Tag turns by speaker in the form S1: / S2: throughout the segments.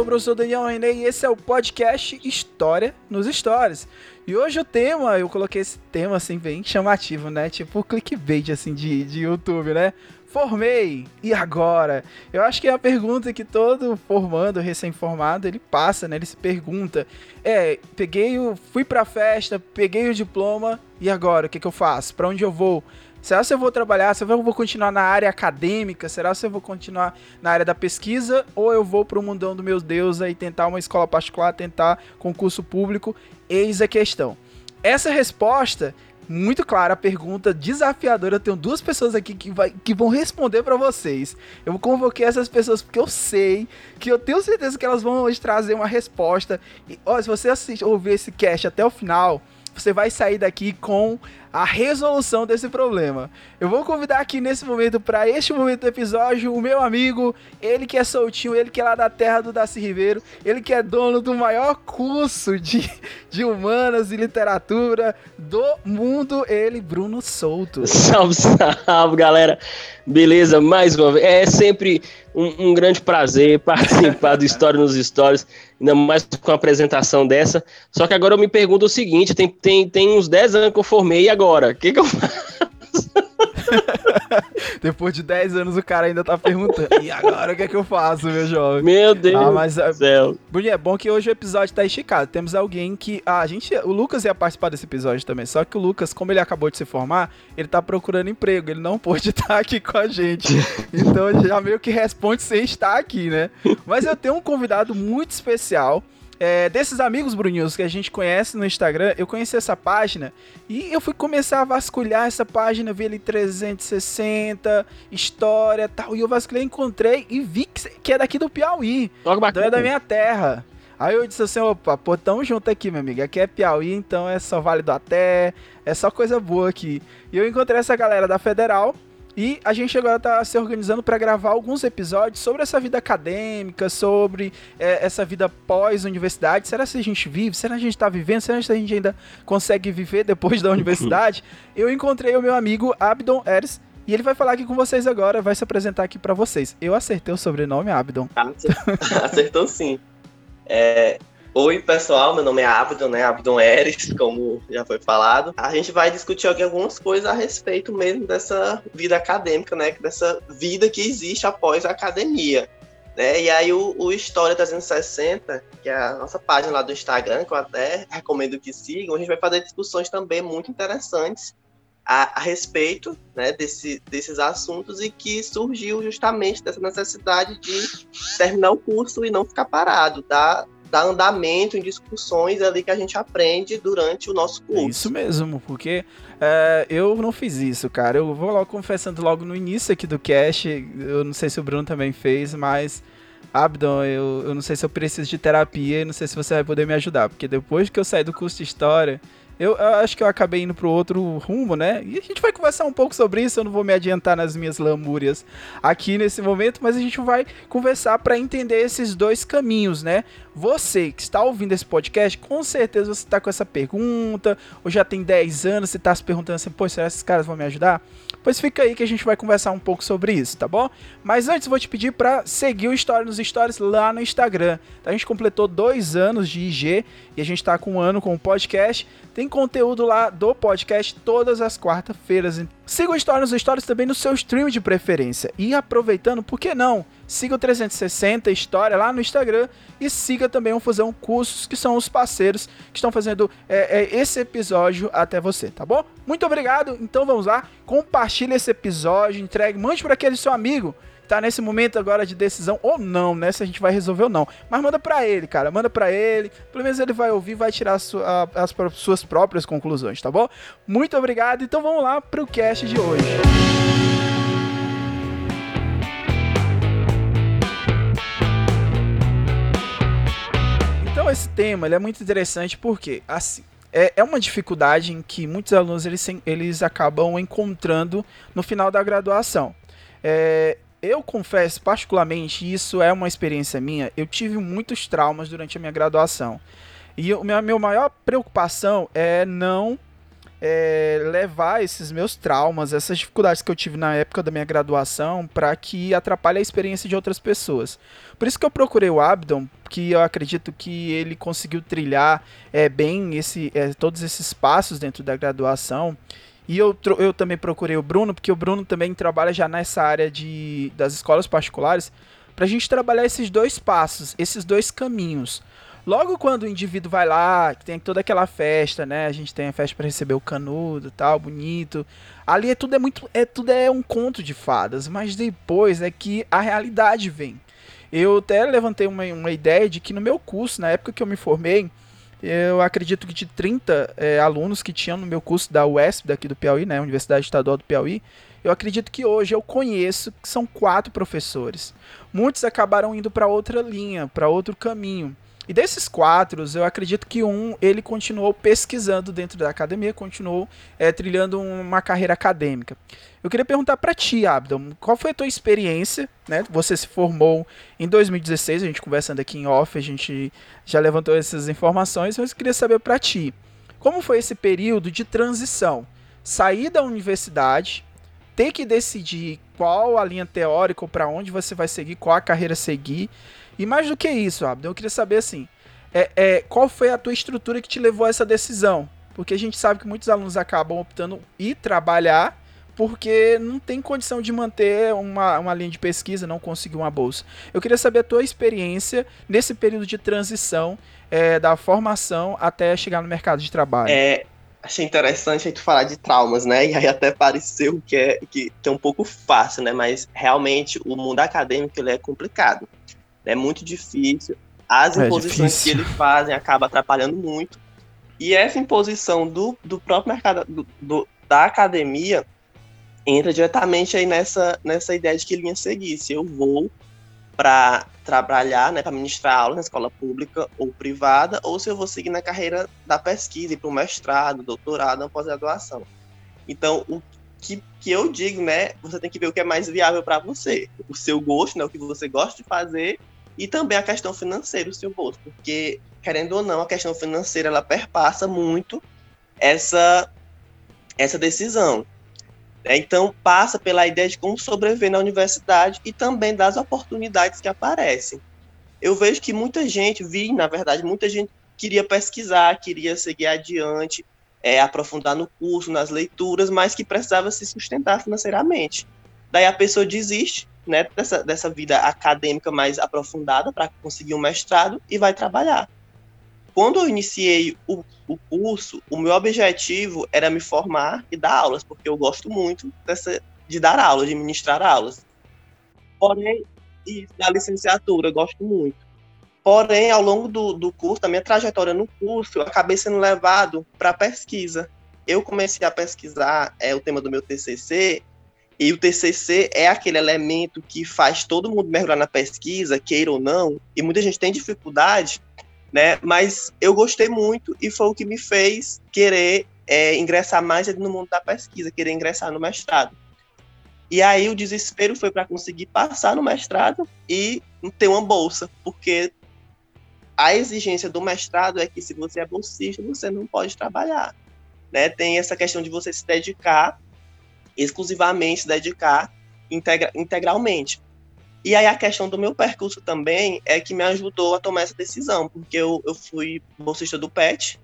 S1: Sou o professor Daniel René e esse é o podcast História nos Stories. E hoje o tema, eu coloquei esse tema assim bem chamativo, né? Tipo clickbait assim de, de YouTube, né? Formei, e agora? Eu acho que é a pergunta que todo formando, recém-formado, ele passa, né? Ele se pergunta: é, peguei o. fui pra festa, peguei o diploma, e agora? O que, que eu faço? Pra onde eu vou? Será se eu vou trabalhar? Será que eu vou continuar na área acadêmica? Será se eu vou continuar na área da pesquisa? Ou eu vou pro mundão do meus Deus e tentar uma escola particular, tentar concurso público? Eis a questão. Essa resposta, muito clara, a pergunta desafiadora. Eu tenho duas pessoas aqui que, vai, que vão responder para vocês. Eu convoquei essas pessoas porque eu sei que eu tenho certeza que elas vão hoje trazer uma resposta. E, ó, se você assistir, ouvir esse cast até o final, você vai sair daqui com a resolução desse problema. Eu vou convidar aqui nesse momento, para este momento do episódio, o meu amigo, ele que é soltinho, ele que é lá da terra do Daci Ribeiro, ele que é dono do maior curso de, de humanas e literatura do mundo, ele, Bruno Souto.
S2: Salve, salve, galera. Beleza, mais uma vez. É sempre um, um grande prazer participar do História nos Stories, ainda mais com a apresentação dessa. Só que agora eu me pergunto o seguinte: tem, tem, tem uns 10 anos que eu formei, e agora? O que, que eu faço?
S1: Depois de 10 anos o cara ainda tá perguntando. E agora o que é que eu faço, meu jovem?
S2: Meu Deus
S1: Ah, mas,
S2: do céu.
S1: Bruninho, é bom que hoje o episódio tá esticado. Temos alguém que. Ah, a gente. O Lucas ia participar desse episódio também. Só que o Lucas, como ele acabou de se formar, ele tá procurando emprego. Ele não pôde estar aqui com a gente. Então já meio que responde sem estar aqui, né? Mas eu tenho um convidado muito especial. É, desses amigos Bruninhos que a gente conhece no Instagram, eu conheci essa página e eu fui começar a vasculhar essa página, vi ali 360, história e tal. E eu vasculhei, encontrei e vi que, é daqui do Piauí.
S2: Logo
S1: Então
S2: bacana.
S1: é da minha terra. Aí eu disse assim, opa, pô, tamo junto aqui, meu amigo. Aqui é Piauí, então é só Vale do Até, é só coisa boa aqui. E eu encontrei essa galera da Federal e a gente agora tá se organizando para gravar alguns episódios sobre essa vida acadêmica, sobre é, essa vida pós-universidade. Será que a gente vive? Será que a gente tá vivendo? Será que a gente ainda consegue viver depois da universidade? eu encontrei o meu amigo Abdon Eres. E ele vai falar aqui com vocês agora, vai se apresentar aqui para vocês. Eu acertei o sobrenome, Abdon.
S3: Acertou sim. É, Oi, pessoal, meu nome é Abdon, né? Abdon Eres, como já foi falado. A gente vai discutir algumas coisas a respeito mesmo dessa vida acadêmica, né? Dessa vida que existe após a academia. Né? E aí o, o História 360, que é a nossa página lá do Instagram, que eu até recomendo que sigam, a gente vai fazer discussões também muito interessantes a, a respeito né, desse, desses assuntos e que surgiu justamente dessa necessidade de terminar o curso e não ficar parado, dar, dar andamento em discussões ali que a gente aprende durante o nosso
S1: É
S3: curso.
S1: isso mesmo, porque é, eu não fiz isso, cara. Eu vou logo confessando logo no início aqui do cast. Eu não sei se o Bruno também fez, mas. Abdon, eu, eu não sei se eu preciso de terapia e não sei se você vai poder me ajudar. Porque depois que eu saí do curso de história, eu, eu acho que eu acabei indo pro outro rumo, né? E a gente vai conversar um pouco sobre isso. Eu não vou me adiantar nas minhas lamúrias aqui nesse momento, mas a gente vai conversar para entender esses dois caminhos, né? Você que está ouvindo esse podcast, com certeza você está com essa pergunta, ou já tem 10 anos, você está se perguntando assim, pô, será que esses caras vão me ajudar? Pois fica aí que a gente vai conversar um pouco sobre isso, tá bom? Mas antes vou te pedir para seguir o História nos Stories lá no Instagram. A gente completou dois anos de IG e a gente tá com um ano com o podcast. Tem conteúdo lá do podcast todas as quartas-feiras. Siga o História nos Stories também no seu stream de preferência. E aproveitando, por que não? Siga o 360 História lá no Instagram e siga também o Fusão Cursos, que são os parceiros que estão fazendo é, é, esse episódio até você, tá bom? Muito obrigado. Então vamos lá, compartilhe esse episódio, entregue, mande para aquele seu amigo tá nesse momento agora de decisão ou não, né? Se a gente vai resolver ou não. Mas manda pra ele, cara. Manda pra ele. Pelo menos ele vai ouvir vai tirar as suas próprias conclusões, tá bom? Muito obrigado. Então vamos lá pro cast de hoje. Então esse tema ele é muito interessante porque, assim, é, é uma dificuldade em que muitos alunos eles, eles acabam encontrando no final da graduação. É, eu confesso, particularmente, isso é uma experiência minha. Eu tive muitos traumas durante a minha graduação. E a minha, minha maior preocupação é não é, levar esses meus traumas, essas dificuldades que eu tive na época da minha graduação, para que atrapalhe a experiência de outras pessoas. Por isso que eu procurei o Abdon, que eu acredito que ele conseguiu trilhar é, bem esse, é, todos esses passos dentro da graduação. E eu, eu também procurei o Bruno, porque o Bruno também trabalha já nessa área de, das escolas particulares, para a gente trabalhar esses dois passos, esses dois caminhos. Logo quando o indivíduo vai lá, tem toda aquela festa, né? A gente tem a festa para receber o canudo, tal, bonito. Ali é tudo é muito, é tudo é um conto de fadas, mas depois é que a realidade vem. Eu até levantei uma, uma ideia de que no meu curso, na época que eu me formei, eu acredito que de 30 é, alunos que tinham no meu curso da UESP, daqui do Piauí, né, Universidade Estadual do Piauí, eu acredito que hoje eu conheço que são quatro professores. Muitos acabaram indo para outra linha, para outro caminho. E desses quatro, eu acredito que um ele continuou pesquisando dentro da academia, continuou é, trilhando uma carreira acadêmica. Eu queria perguntar para ti, Abdon, qual foi a tua experiência? Né? Você se formou em 2016, a gente conversando aqui em off, a gente já levantou essas informações, mas eu queria saber para ti, como foi esse período de transição? Sair da universidade, ter que decidir qual a linha teórica ou para onde você vai seguir, qual a carreira seguir e mais do que isso, Abdon, eu queria saber assim, é, é, qual foi a tua estrutura que te levou a essa decisão? Porque a gente sabe que muitos alunos acabam optando ir trabalhar porque não tem condição de manter uma, uma linha de pesquisa, não conseguir uma bolsa. Eu queria saber a tua experiência nesse período de transição é, da formação até chegar no mercado de trabalho.
S3: É, achei interessante a gente falar de traumas, né? E aí até pareceu que é, que é um pouco fácil, né? Mas realmente o mundo acadêmico ele é complicado. É muito difícil. As é imposições difícil. que eles fazem acabam atrapalhando muito. E essa imposição do, do próprio mercado, do, do, da academia, entra diretamente aí nessa, nessa ideia de que linha seguir. Se eu vou para trabalhar, né, para ministrar aula na escola pública ou privada, ou se eu vou seguir na carreira da pesquisa, para o mestrado, doutorado, pós-graduação. Então, o que, que eu digo, né, você tem que ver o que é mais viável para você. O seu gosto, né, o que você gosta de fazer, e também a questão financeira, o seu bolso, porque querendo ou não, a questão financeira ela perpassa muito essa essa decisão. É, então passa pela ideia de como sobreviver na universidade e também das oportunidades que aparecem. Eu vejo que muita gente, vi, na verdade, muita gente queria pesquisar, queria seguir adiante, é, aprofundar no curso, nas leituras, mas que precisava se sustentar financeiramente. Daí a pessoa desiste né, dessa, dessa vida acadêmica mais aprofundada para conseguir um mestrado e vai trabalhar. Quando eu iniciei o, o curso, o meu objetivo era me formar e dar aulas, porque eu gosto muito dessa, de dar aulas, de ministrar aulas. Porém, e da licenciatura, eu gosto muito. Porém, ao longo do, do curso, da minha trajetória no curso, eu acabei sendo levado para pesquisa. Eu comecei a pesquisar é, o tema do meu TCC e o TCC é aquele elemento que faz todo mundo mergulhar na pesquisa, queira ou não, e muita gente tem dificuldade, né? Mas eu gostei muito e foi o que me fez querer é, ingressar mais no mundo da pesquisa, querer ingressar no mestrado. E aí o desespero foi para conseguir passar no mestrado e ter uma bolsa, porque a exigência do mestrado é que se você é bolsista, você não pode trabalhar. Né? Tem essa questão de você se dedicar exclusivamente dedicar integra integralmente. E aí a questão do meu percurso também é que me ajudou a tomar essa decisão, porque eu, eu fui bolsista do PET,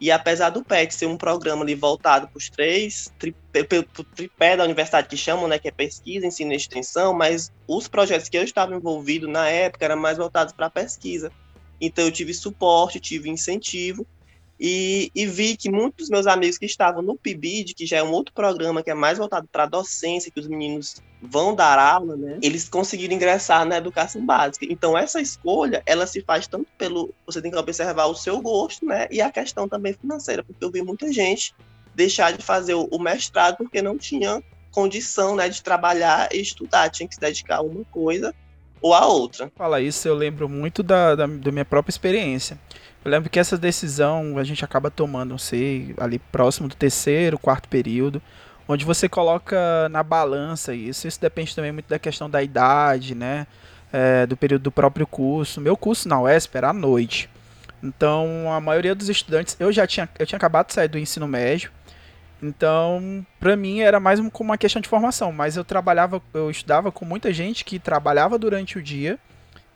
S3: e apesar do PET ser um programa ali voltado para os três, para o tripé da universidade que chamam, né, que é pesquisa, ensino e extensão, mas os projetos que eu estava envolvido na época eram mais voltados para a pesquisa. Então eu tive suporte, tive incentivo, E, e, vi que muitos dos meus amigos que estavam no PIBID, que já é um outro programa que é mais voltado para a docência, que os meninos vão dar aula, né? Eles conseguiram ingressar na educação básica. Então, essa escolha, ela se faz tanto pelo. Você tem que observar o seu gosto, né? E a questão também financeira, porque eu vi muita gente deixar de fazer o, mestrado porque não tinha condição, né, de trabalhar e estudar, tinha que se dedicar a uma coisa ou a outra.
S1: Fala isso, eu lembro muito da, da, da minha própria experiência. Eu lembro que essa decisão a gente acaba tomando, não sei, ali próximo do terceiro, quarto período, onde você coloca na balança isso. Isso depende também muito da questão da idade, né? É, do período do próprio curso. Meu curso na UESP era à noite. Então, a maioria dos estudantes, eu já tinha, eu tinha acabado de sair do ensino médio. Então, para mim era mais como uma questão de formação, mas eu trabalhava, eu estudava com muita gente que trabalhava durante o dia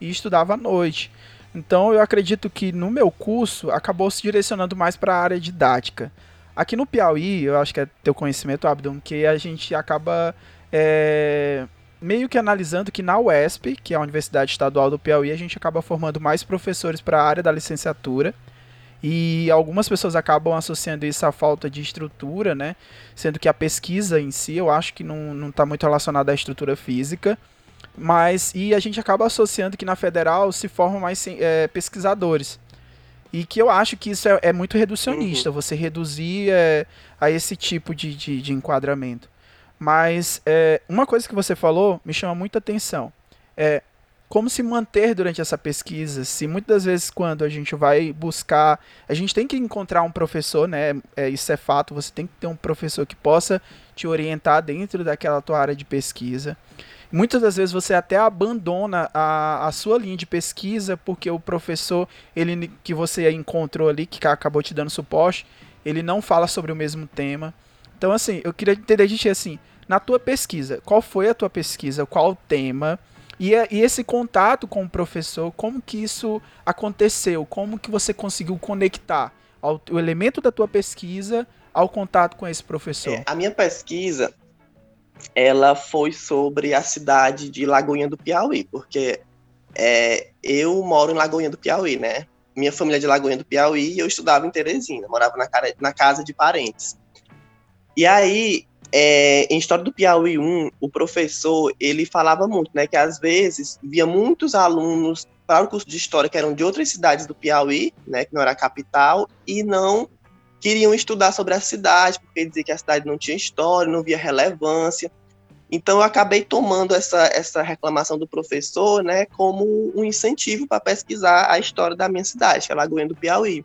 S1: e estudava à noite. Então eu acredito que no meu curso acabou se direcionando mais para a área didática. Aqui no Piauí, eu acho que é teu conhecimento, Abdon, que a gente acaba é, meio que analisando que na UESP, que é a Universidade Estadual do Piauí, a gente acaba formando mais professores para a área da licenciatura. E algumas pessoas acabam associando isso à falta de estrutura, né? Sendo que a pesquisa em si, eu acho que não está muito relacionada à estrutura física. Mas, e a gente acaba associando que na federal se formam mais é, pesquisadores. E que eu acho que isso é, é muito reducionista, uhum. você reduzir é, a esse tipo de, de, de enquadramento. Mas é, uma coisa que você falou me chama muita atenção. É como se manter durante essa pesquisa. Se muitas vezes quando a gente vai buscar, a gente tem que encontrar um professor, né? É, isso é fato. Você tem que ter um professor que possa te orientar dentro daquela tua área de pesquisa. Muitas das vezes você até abandona a, a sua linha de pesquisa porque o professor ele que você encontrou ali, que acabou te dando suporte, ele não fala sobre o mesmo tema. Então, assim, eu queria entender de ti assim, na tua pesquisa, qual foi a tua pesquisa, qual o tema, e, e esse contato com o professor, como que isso aconteceu? Como que você conseguiu conectar ao, o elemento da tua pesquisa ao contato com esse professor? É,
S3: a minha pesquisa, ela foi sobre a cidade de Lagoinha do Piauí, porque é, eu moro em Lagoinha do Piauí, né? Minha família é de Lagoinha do Piauí e eu estudava em Teresina, morava na, na casa de parentes. E aí, é, em História do Piauí 1, o professor, ele falava muito, né, que às vezes via muitos alunos para o curso de História que eram de outras cidades do Piauí, né, que não era a capital, e não queriam estudar sobre a cidade, porque dizia que a cidade não tinha história, não via relevância. Então eu acabei tomando essa, essa reclamação do professor, né, como um incentivo para pesquisar a história da minha cidade, que é Lagoinha do Piauí.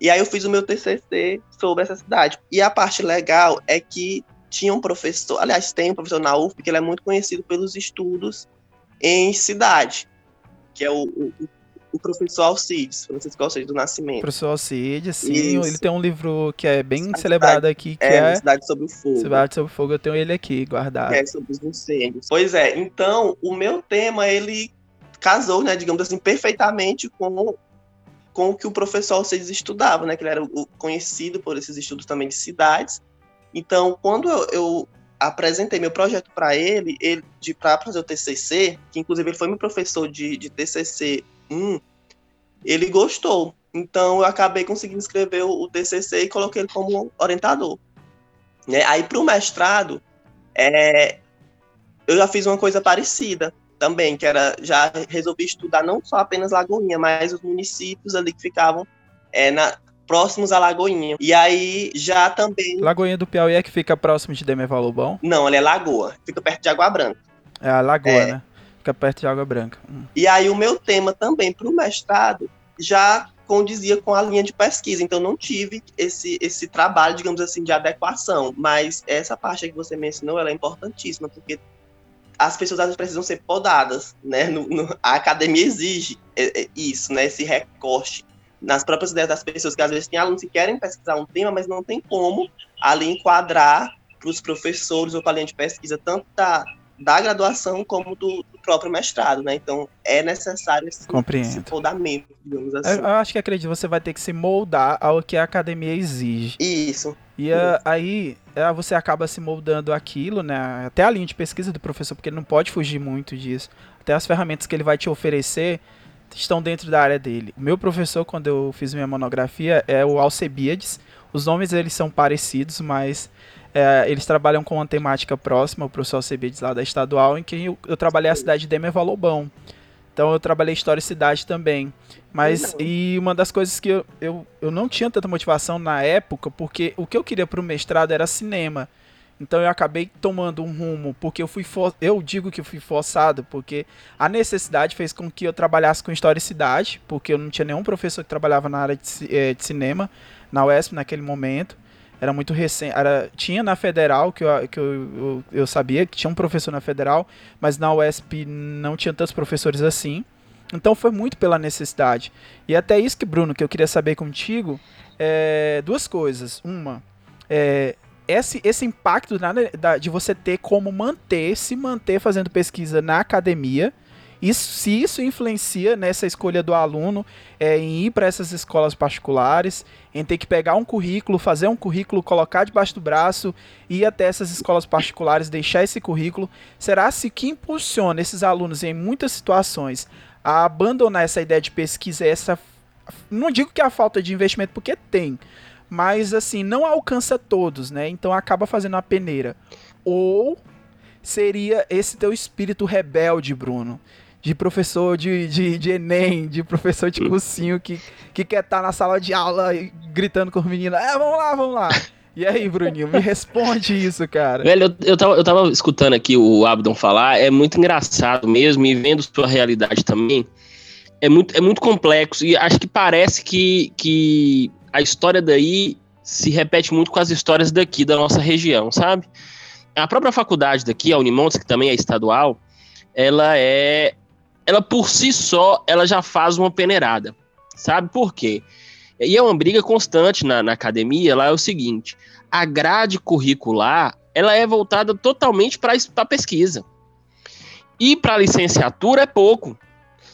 S3: E aí eu fiz o meu TCC sobre essa cidade. E a parte legal é que tinha um professor, aliás, tem um professor na UF que ele é muito conhecido pelos estudos em cidade, que é o, o, o professor Alcides, Francisco Alcides do Nascimento.
S1: Professor Alcides, sim. Isso. Ele tem um livro que é bem celebrado aqui, que é,
S3: é Cidade sobre o Fogo.
S1: Cidade sobre o Fogo, eu tenho ele aqui guardado.
S3: É sobre os incêndios. Pois é, então o meu tema, ele casou, né, digamos assim, perfeitamente com com o que o professor Alcides estudava, né, que ele era conhecido por esses estudos também de cidades. Então, quando eu, eu apresentei meu projeto para ele, ele de para fazer o TCC, que inclusive ele foi meu professor de, de TCC hum, ele gostou. Então eu acabei conseguindo escrever o, o TCC e coloquei ele como orientador. Né? Aí para o mestrado, é, eu já fiz uma coisa parecida também, que era já resolvi estudar não só apenas Lagoinha, mas os municípios ali que ficavam é, na, próximos a Lagoinha. E aí já também.
S1: Lagoinha do Piauí é que fica próximo de Demerval Lobão?
S3: Não, ele é Lagoa, fica perto de Água Branca.
S1: É a Lagoa, é. né? Fica perto de Água Branca. Hum.
S3: E aí o meu tema também para o mestrado já condizia com a linha de pesquisa, então não tive esse, esse trabalho, digamos assim, de adequação, mas essa parte que você mencionou, ela é importantíssima, porque as pessoas às vezes precisam ser podadas, né, no, no, a academia exige é, é, isso, né, esse recorte nas próprias ideias das pessoas, que às vezes tem alunos que querem pesquisar um tema, mas não tem como ali enquadrar para os professores ou para a linha de pesquisa, tanto da, da graduação como do, do, próprio mestrado, né? Então é necessário esse, esse moldamento, digamos assim.
S1: Eu, eu, acho que acredito, você vai ter que se moldar ao que a academia exige.
S3: Isso.
S1: E uh, aí uh, você acaba se moldando aquilo, né? Até a linha de pesquisa do professor, porque ele não pode fugir muito disso. Até as ferramentas que ele vai te oferecer estão dentro da área dele. O meu professor, quando eu fiz minha monografia, é o Alcebiades. Os nomes eles são parecidos, mas é, eles trabalham com uma temática próxima, o professor Alcebiades lá da estadual, em que eu, eu trabalhei a cidade de Demerval Lobão. Então eu trabalhei história e cidade também. Mas, e uma das coisas que eu, eu, eu não tinha tanta motivação na época, porque o que eu queria para o mestrado era cinema. Então eu acabei tomando um rumo, porque eu fui for... eu digo que fui forçado, porque a necessidade fez com que eu trabalhasse com história e cidade, porque eu não tinha nenhum professor que trabalhava na área de, é, de cinema na UESP naquele momento. Era muito recente. Era, tinha na Federal, que, eu, que eu, eu, eu sabia que tinha um professor na Federal, mas na UESP não tinha tantos professores assim. Então foi muito pela necessidade. E até isso que, Bruno, que eu queria saber contigo, é, duas coisas. Uma, é, esse, esse impacto na, da, de você ter como manter, se manter fazendo pesquisa na academia, isso, se isso influencia nessa escolha do aluno é, em ir para essas escolas particulares, em ter que pegar um currículo, fazer um currículo, colocar debaixo do braço, ir até essas escolas particulares, deixar esse currículo, será se que impulsiona esses alunos em muitas situações a abandonar essa ideia de pesquisa, essa não digo que a falta de investimento porque tem, mas assim, não alcança todos, né? Então acaba fazendo uma peneira. Ou seria esse teu espírito rebelde, Bruno, de professor de, de, de Enem, de professor de cursinho que, que quer estar tá na sala de aula gritando com os meninos, é, vamos lá, vamos lá. E aí, Bruninho, me responde isso, cara.
S2: Velho, eu, eu, tava, eu tava escutando aqui o Abdon falar, é muito engraçado mesmo, e vendo sua realidade também, é muito, é muito complexo, e acho que parece que, que a história daí se repete muito com as histórias daqui, da nossa região, sabe? A própria faculdade daqui, a Unimontes, que também é estadual, ela é. Ela por si só, ela já faz uma peneirada. Sabe por quê? E é uma briga constante na, na academia, lá é o seguinte: a grade curricular ela é voltada totalmente para a pesquisa. E para a licenciatura é pouco.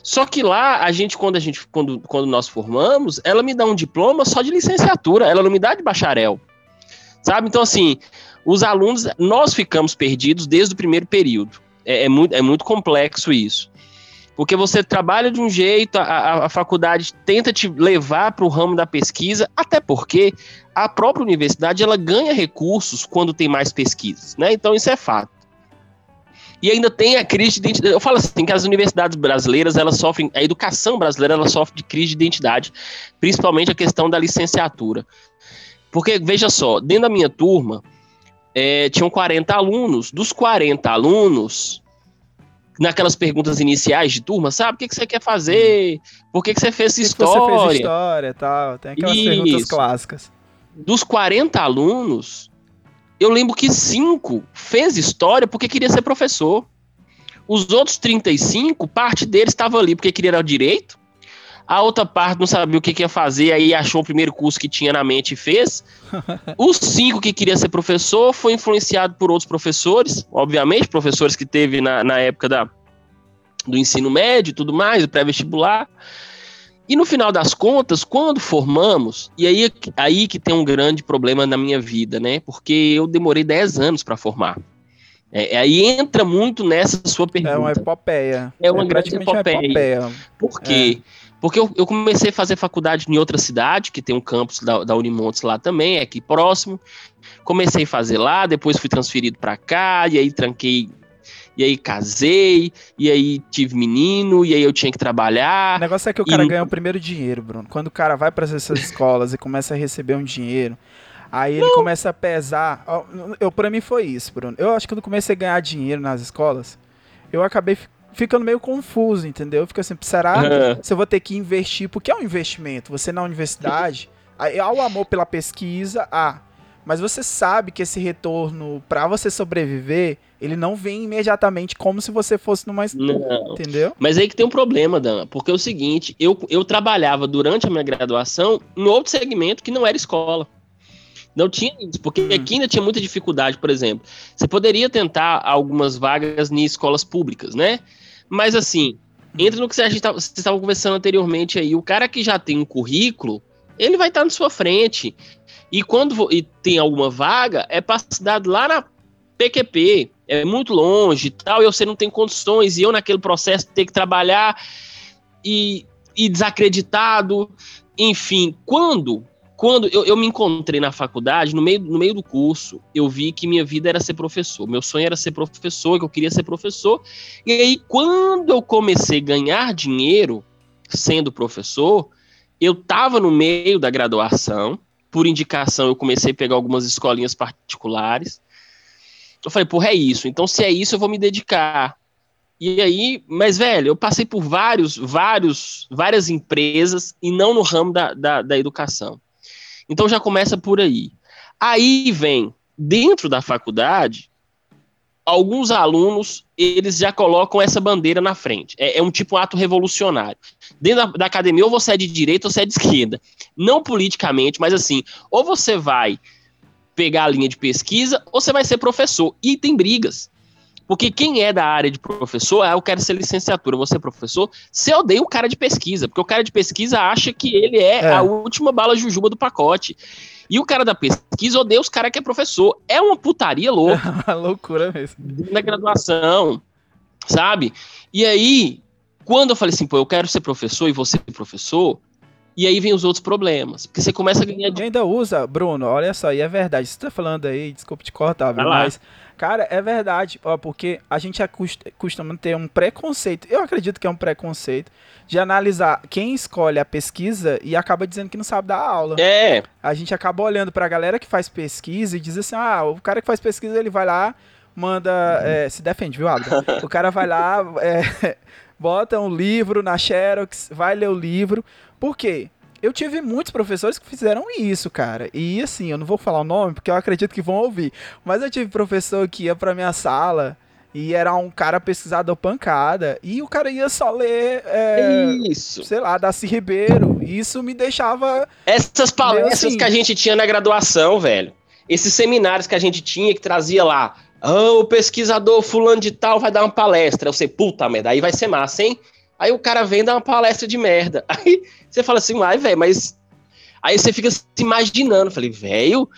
S2: Só que lá, a gente, quando a gente, quando, quando nós formamos, ela me dá um diploma só de licenciatura, ela não me dá de bacharel. Sabe? Então, assim, os alunos, nós ficamos perdidos desde o primeiro período. É, é muito, é muito complexo isso. Porque você trabalha de um jeito, a, a faculdade tenta te levar para o ramo da pesquisa, até porque a própria universidade ela ganha recursos quando tem mais pesquisas, né? Então isso é fato. E ainda tem a crise de identidade. Eu falo assim que as universidades brasileiras, elas sofrem, a educação brasileira, ela sofre de crise de identidade, principalmente a questão da licenciatura. Porque, veja só, dentro da minha turma, é, tinham 40 alunos. Dos 40 alunos, naquelas perguntas iniciais de turma, sabe? O que, que você quer fazer? Por que, que você fez que história? Que você fez
S1: história tal. Tem aquelas Isso. perguntas clássicas.
S2: Dos 40 alunos, eu lembro que cinco fez história porque queria ser professor. Os outros 35, parte deles estava ali porque queria dar direito. A outra parte não sabia o que, que, ia fazer, aí achou o primeiro curso que tinha na mente e fez. Os cinco que queria ser professor foi influenciado por outros professores, obviamente, professores que teve na, na época da, do ensino médio e tudo mais, pré-vestibular. E no final das contas, quando formamos, e aí, aí que tem um grande problema na minha vida, né? Porque eu demorei 10 anos para formar. É, é, aí entra muito nessa sua pergunta.
S1: É uma epopeia.
S2: É uma é grande epopeia. Uma epopeia. Por quê? É. Porque eu, eu, comecei a fazer faculdade em outra cidade, que tem um campus da, da Unimontes lá também, é aqui próximo. Comecei a fazer lá, depois fui transferido para cá, e aí tranquei e aí casei, e aí tive menino, e aí eu tinha que trabalhar.
S1: O negócio é que o cara ganha o primeiro dinheiro, Bruno. Quando o cara vai para essas escolas e começa a receber um dinheiro, aí ele Não. começa a pesar. Eu, para mim foi isso, Bruno. Eu acho que quando comecei a ganhar dinheiro nas escolas, eu acabei ficando meio confuso, entendeu? Fica assim, será uhum. se eu vou ter que investir? Porque é um investimento. Você na universidade, há o amor pela pesquisa, há. Mas você sabe que esse retorno, para você sobreviver, ele não vem imediatamente como se você fosse numa
S2: não. entendeu? Mas aí que tem um problema, Dan, porque é o seguinte, eu, eu trabalhava durante a minha graduação em outro segmento que não era escola. Não tinha isso, porque hum. aqui ainda tinha muita dificuldade, por exemplo. Você poderia tentar algumas vagas em escolas públicas, né? Mas assim, hum. entra no que a gente estava conversando anteriormente aí. O cara que já tem um currículo, ele vai estar na sua frente. E quando e tem alguma vaga, é para cidade lá na PQP, é muito longe e tal, e você não tem condições, e eu naquele processo ter que trabalhar. e, e desacreditado. Enfim, quando quando eu, eu, me encontrei na faculdade, no meio, no meio do curso, eu vi que minha vida era ser professor. Meu sonho era ser professor, que eu queria ser professor. E aí, quando eu comecei a ganhar dinheiro sendo professor, eu estava no meio da graduação. Por indicação, eu comecei a pegar algumas escolinhas particulares. Eu falei, porra, é isso. Então, se é isso, eu vou me dedicar. E aí, mas, velho, eu passei por vários, vários, várias empresas e não no ramo da, da, da educação. Então já começa por aí. Aí vem, dentro da faculdade, alguns alunos, eles já colocam essa bandeira na frente. É, é um tipo um ato revolucionário. Dentro da, da, academia, ou você é de direita ou você é de esquerda. Não politicamente, mas assim, ou você vai pegar a linha de pesquisa, ou você vai ser professor. E tem brigas. Porque quem é da área de professor, ah, eu quero ser licenciatura, você é professor, você odeia o cara de pesquisa, porque o cara de pesquisa acha que ele é, é. a última bala jujuba do pacote. E o cara da pesquisa odeia os caras que é professor. É uma putaria louca.
S1: É uma loucura mesmo.
S2: Na graduação, sabe? E aí, quando eu falei assim, pô, eu quero ser professor e você professor, e aí vem os outros problemas. Porque você começa a ganhar.
S1: E ainda usa, Bruno, olha só, e é verdade. Você tá falando aí, desculpa te cortar, viu? Mas Cara, é verdade, ó, porque a gente costuma ter um preconceito, eu acredito que é um preconceito, de analisar quem escolhe a pesquisa e acaba dizendo que não sabe dar aula.
S2: É.
S1: A gente acaba olhando pra galera que faz pesquisa e diz assim: ah, o cara que faz pesquisa ele vai lá, manda. É, se defende, viu, Abda? O cara vai lá, é, bota um livro na Xerox, vai ler o livro. Por quê? eu tive muitos professores que fizeram isso, cara. E assim, eu não vou falar o nome porque eu acredito que vão ouvir. Mas eu tive professor que ia pra minha sala e era um cara pesquisador pancada. E o cara ia só ler. É,
S2: isso.
S1: Sei lá, Darcy Ribeiro. E isso me deixava.
S2: Essas palestras assim, que a gente tinha na graduação, velho. Esses seminários que a gente tinha que trazia lá. Ah, o pesquisador fulano de tal vai dar uma palestra. Eu sei, puta merda, aí vai ser massa, hein? Aí o cara vem dar uma palestra de merda. Aí você fala assim, ai, velho, mas. Aí você fica se imaginando. Falei, velho,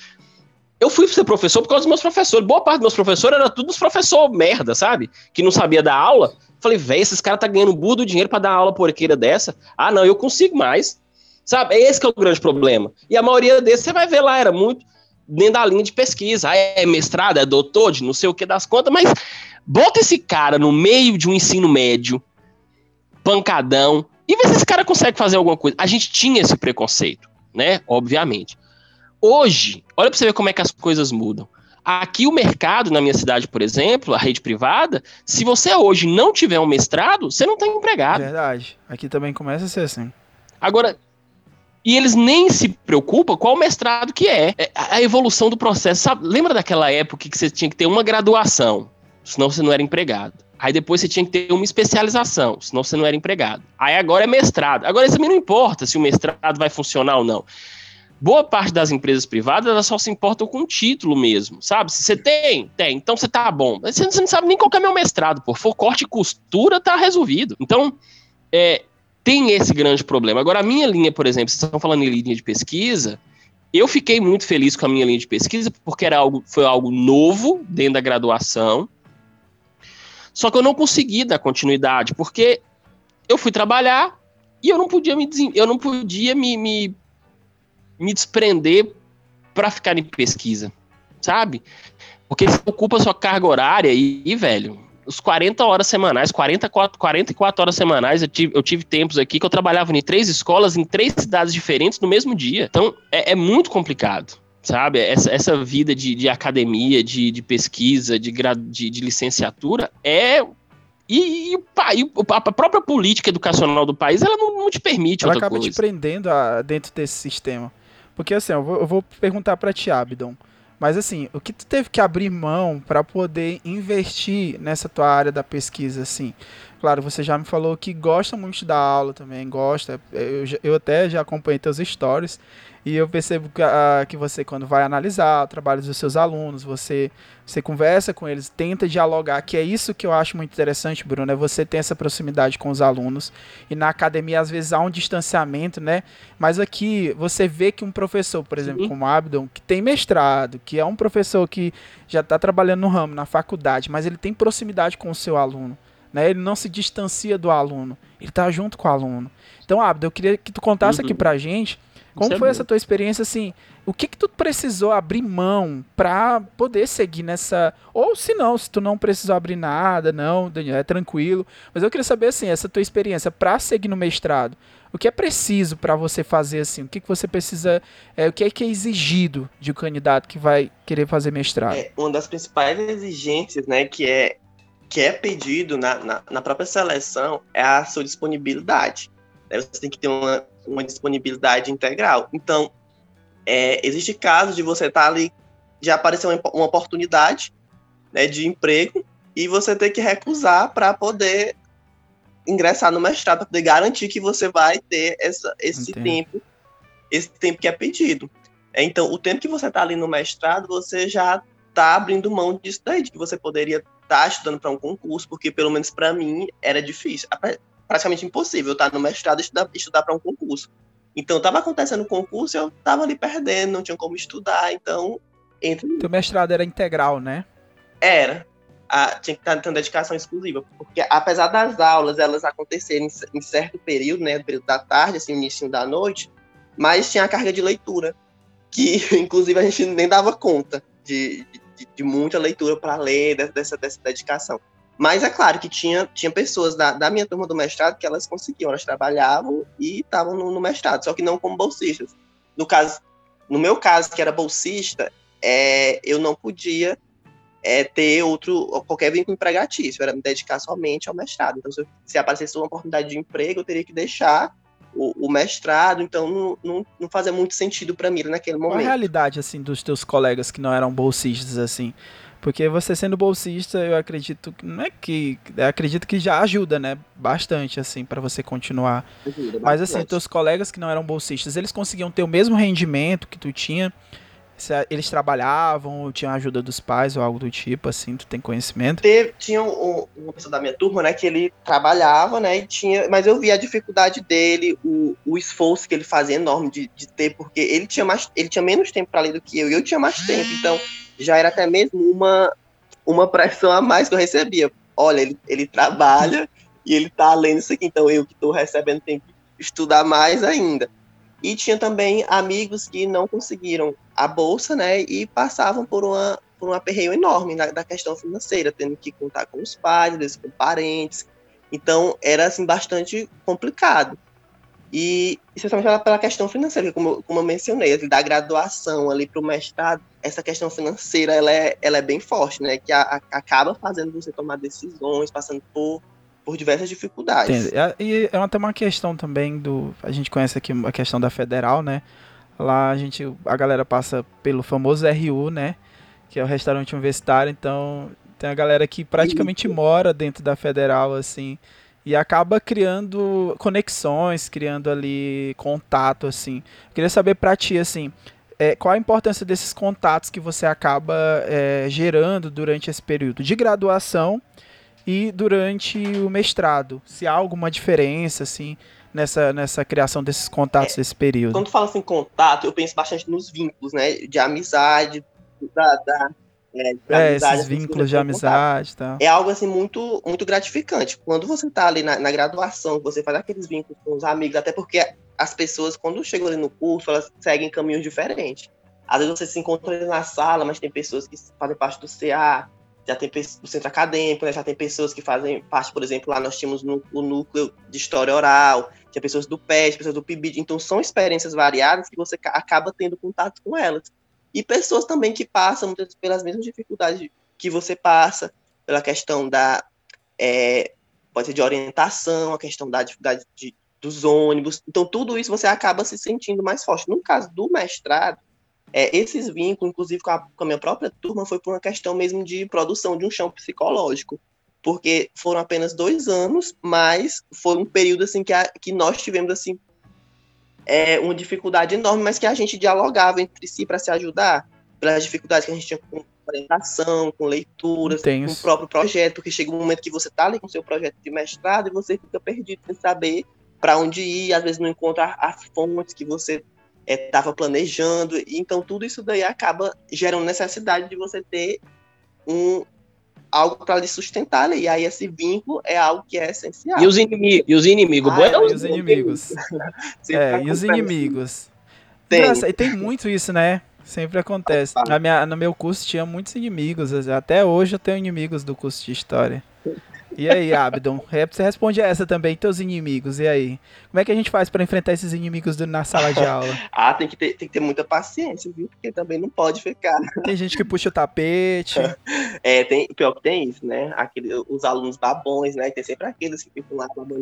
S2: eu fui ser professor por causa dos meus professores. Boa parte dos meus professores era tudo os professores merda, sabe? Que não sabia dar aula. Falei, velho, esses caras tá ganhando burro do dinheiro para dar aula porqueira dessa. Ah, não, eu consigo mais. Sabe? Esse é o grande problema. E a maioria desses você vai ver lá, era muito dentro da linha de pesquisa. Ah, é mestrado, é doutor, de não sei o que das contas, mas bota esse cara no meio de um ensino médio pancadão, e ver se esse cara consegue fazer alguma coisa. A gente tinha esse preconceito, né? Obviamente. Hoje, olha para você ver como é que as coisas mudam. Aqui o mercado, na minha cidade, por exemplo, a rede privada, se você hoje não tiver um mestrado, você não está empregado.
S1: Verdade. Aqui também começa a ser assim.
S2: Agora, e eles nem se preocupam qual mestrado que é. é a evolução do processo. Sabe? Lembra daquela época que você tinha que ter uma graduação, senão você não era empregado. Aí depois você tinha que ter uma especialização, senão você não era empregado. Aí agora é mestrado. Agora isso também não importa se o mestrado vai funcionar ou não. Boa parte das empresas privadas elas só se importam com o título mesmo, sabe? Se você tem, tem, então você tá bom. Mas você não sabe nem qual é meu mestrado, por for corte e costura, tá resolvido. Então, é, tem esse grande problema. Agora, a minha linha, por exemplo, vocês estão falando em linha de pesquisa, eu fiquei muito feliz com a minha linha de pesquisa, porque era algo, foi algo novo dentro da graduação só que eu não consegui dar continuidade, porque eu fui trabalhar e eu não podia me, eu não podia me, me, me desprender para ficar em pesquisa, sabe? Porque você ocupa sua carga horária e, e, velho, os 40 horas semanais, 44, 44 horas semanais, eu tive, eu tive tempos aqui que eu trabalhava em três escolas, em três cidades diferentes no mesmo dia. Então, é, é muito complicado sabe? Essa, essa vida de, de academia, de, de pesquisa, de, de, de licenciatura é e, e, a própria política educacional do país, ela não, não te permite
S1: ela acaba te prendendo a, dentro desse sistema. Porque assim, eu vou, eu vou perguntar para ti, Abdon. Mas assim, o que tu teve que abrir mão para poder investir nessa tua área da pesquisa, assim? Claro, você já me falou que gosta muito da aula também, gosta. Eu, eu até já acompanhei teus stories. E eu percebo que, uh, que você, quando vai analisar o trabalho dos seus alunos, você, você conversa com eles, tenta dialogar, que é isso que eu acho muito interessante, Bruno, é você ter essa proximidade com os alunos. E na academia, às vezes, há um distanciamento, né? Mas aqui, você vê que um professor, por exemplo, Sim. como o Abdon, que tem mestrado, que é um professor que já está trabalhando no ramo, na faculdade, mas ele tem proximidade com o seu aluno né? Ele não se distancia do aluno, ele tá junto com o aluno. Então, Abdo, eu queria que tu contasse
S2: Uhum.
S1: aqui pra gente como
S2: Isso é
S1: foi
S2: bom.
S1: essa tua experiência, assim, o que que tu precisou abrir mão pra poder seguir nessa... Ou se não, se tu não precisou abrir nada, não, Daniel, é tranquilo. Mas eu queria saber, assim, essa tua experiência pra seguir no mestrado. O que é preciso pra você fazer, assim? O que que você precisa... É, o que é que é exigido de um candidato que vai querer fazer mestrado?
S3: É, uma das principais exigências, né, que é, que é pedido na, na, na própria seleção é a sua disponibilidade. né? Você tem que ter uma, uma disponibilidade integral. Então, é, existe casos de você estar ali, já apareceu uma, uma oportunidade né, de emprego e você ter que recusar para poder ingressar no mestrado, para poder garantir que você vai ter essa, esse
S1: Entendo.
S3: tempo, esse tempo que é pedido. É, Então, o tempo que você está ali no mestrado, você já está abrindo mão disso daí, de que você poderia estar estudando para um concurso, porque pelo menos para mim era difícil, pra- praticamente impossível estar no mestrado e estudar, estudar para um concurso. Então, estava acontecendo o concurso, eu estava ali perdendo, não tinha como estudar, então entre
S1: Teu mestrado era integral, né?
S3: era. A, tinha que estar tendo dedicação exclusiva. Porque apesar das aulas elas acontecerem em, certo período, né? Período da tarde, assim, início da noite, mas tinha a carga de leitura. Que, inclusive, a gente nem dava conta de, de, de muita leitura para ler, de- dessa, dessa dedicação. Mas é claro que tinha, tinha pessoas da, da minha turma do mestrado que elas conseguiam, elas trabalhavam e estavam no, no mestrado, só que não como bolsistas. No caso, no meu caso, que era bolsista, é, eu não podia é, ter outro, qualquer vínculo empregatício, era me dedicar somente ao mestrado. Então, se, se aparecesse uma oportunidade de emprego, eu teria que deixar o, o mestrado, então não, não, não fazia muito sentido para mim naquele
S1: Qual a
S3: momento.
S1: realidade, assim, dos teus colegas que não eram bolsistas, assim? Porque você sendo bolsista, eu acredito que não é que acredito que já ajuda, né, bastante assim para você continuar. Mas assim, teus colegas que não eram bolsistas, eles conseguiam ter o mesmo rendimento que tu tinha? Eles trabalhavam, tinham ajuda dos pais ou algo do tipo, assim, tu tem conhecimento?
S3: Teve, tinha um- uma pessoa da minha turma, né, que ele trabalhava, né, e tinha, mas eu via a dificuldade dele, o, o esforço que ele fazia enorme de, de ter, porque ele tinha mais, ele tinha menos tempo para ler do que eu, e eu tinha mais tempo, então já era até mesmo uma, uma pressão a mais que eu recebia. Olha, ele, ele trabalha e ele tá lendo isso aqui, então eu que tô recebendo tenho que estudar mais ainda. E tinha também amigos que não conseguiram a bolsa, né, e passavam por uma por um aperreio enorme na, da questão financeira, tendo que contar com os pais, às vezes com parentes. Então, era, assim, bastante complicado. E, especialmente pela, questão financeira, como, como eu mencionei, assim, da graduação ali para o mestrado, essa questão financeira, ela é, ela é bem forte, né? Que a- a- acaba fazendo você tomar decisões, passando por, por diversas dificuldades.
S1: Entendo. É- E é até uma questão também do. A gente conhece aqui a questão da federal, né? Lá a gente. A galera passa pelo famoso RU, né? Que é o restaurante universitário, então tem a galera que praticamente mora dentro da federal, assim. E acaba criando conexões, criando ali contato, assim. Queria saber pra ti, assim, é, qual a importância desses contatos que você acaba é, gerando durante esse período de graduação e durante o mestrado? Se há alguma diferença, assim, nessa, nessa criação desses contatos nesse período?
S3: Quando fala assim contato, eu penso bastante nos vínculos, né? De amizade, da, da, é, de
S1: É,
S3: amizade,
S1: esses vínculos de amizade tal.
S3: é algo assim muito muito gratificante. Quando você está ali na, na graduação, você faz aqueles vínculos com os amigos, até porque as pessoas quando chegam ali no curso, elas seguem caminhos diferentes. Às vezes você se encontra ali na sala, mas tem pessoas que fazem parte do CA, já tem do centro acadêmico, né? já tem pessoas que fazem parte, por exemplo, lá nós tínhamos o núcleo de história oral, tinha pessoas do PET, pessoas do PIBID, então são experiências variadas que você ca- acaba tendo contato com elas. E pessoas também que passam muitas pelas mesmas dificuldades que você passa, pela questão da é, pode ser de orientação, a questão da dificuldade de, dos ônibus. Então, tudo isso você acaba se sentindo mais forte. No caso do mestrado, é, esses vínculos, inclusive com a, com a minha própria turma, foi por uma questão mesmo de produção de um chão psicológico. Porque foram apenas dois anos, mas foi um período assim que, a, que nós tivemos assim é, uma dificuldade enorme, mas que a gente dialogava entre si para se ajudar pelas dificuldades que a gente tinha com orientação, com leituras, com o próprio projeto, porque chega um momento que você está ali com o seu projeto de mestrado e você fica perdido sem saber para onde ir, às vezes não encontra as fontes que você estava planejando, e então tudo isso daí acaba gerando necessidade de você ter um, algo para lhe sustentar ali. E aí esse vínculo é algo que é essencial.
S2: E os inimigos? E os inimigos?
S3: Ah,
S2: Bom, é
S1: E
S2: os
S1: os inimigos. É, e os
S3: acontece.
S1: inimigos.
S3: Tem.
S1: Engraçado, E tem muito isso, né? Sempre acontece. Na minha, no meu curso tinha muitos inimigos. Até hoje eu tenho inimigos do curso de história. E aí, Abdon? É, Você responde essa também, teus inimigos. E aí? Como é que a gente faz pra enfrentar esses inimigos do- na sala de aula?
S3: Ah, tem que, ter, tem que ter muita paciência, viu? Porque também não pode ficar.
S1: Tem gente que puxa o tapete.
S3: É, tem, pior que tem isso, né? Aquele, os alunos babões, né? Tem sempre aqueles que ficam lá babando.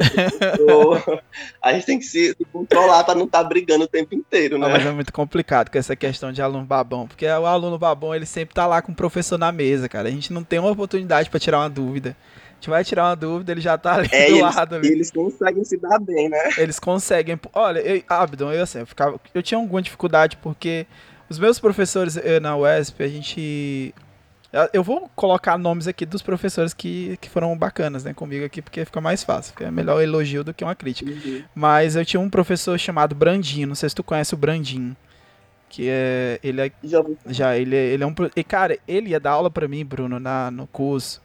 S3: A gente tem que se, se controlar para não estar brigando o tempo inteiro, né?
S1: mas é muito complicado com essa questão de aluno babão. Porque o aluno babão, ele sempre tá lá com o professor na mesa, cara. A gente não tem uma oportunidade pra tirar uma dúvida. A gente vai tirar uma dúvida, ele já tá ali
S3: É,
S1: do
S3: eles,
S1: lado. Ali.
S3: eles conseguem se dar bem, né?
S1: Eles conseguem. Olha, eu, Abdon, eu assim, eu ficava. Eu tinha alguma dificuldade porque os meus professores eh, na UESP, a gente. eu- Eu vou colocar nomes aqui dos professores que, que foram bacanas, né, comigo aqui, porque fica mais fácil. É melhor elogio do que uma crítica. Mas eu tinha um professor chamado Brandinho, não sei se tu conhece o Brandinho. Que é. Ele é
S3: Já
S1: já, ele, ele é um. E, cara, ele ia dar aula pra mim, Bruno, na, no curso.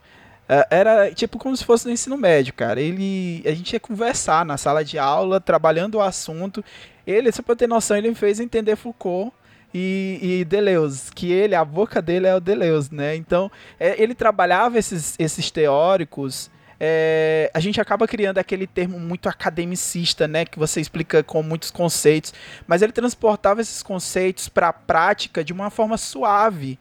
S1: É, Era tipo como se fosse no ensino médio, cara. Ele. A gente ia conversar na sala de aula, trabalhando o assunto. Ele, só pra ter noção, ele me fez entender Foucault e, e Deleuze. Que ele, a boca dele é o Deleuze, né? Então, é, ele trabalhava esses, esses teóricos. é, a gente acaba criando aquele termo muito academicista, né? Que você explica com muitos conceitos mas ele transportava esses conceitos para a prática de uma forma suave.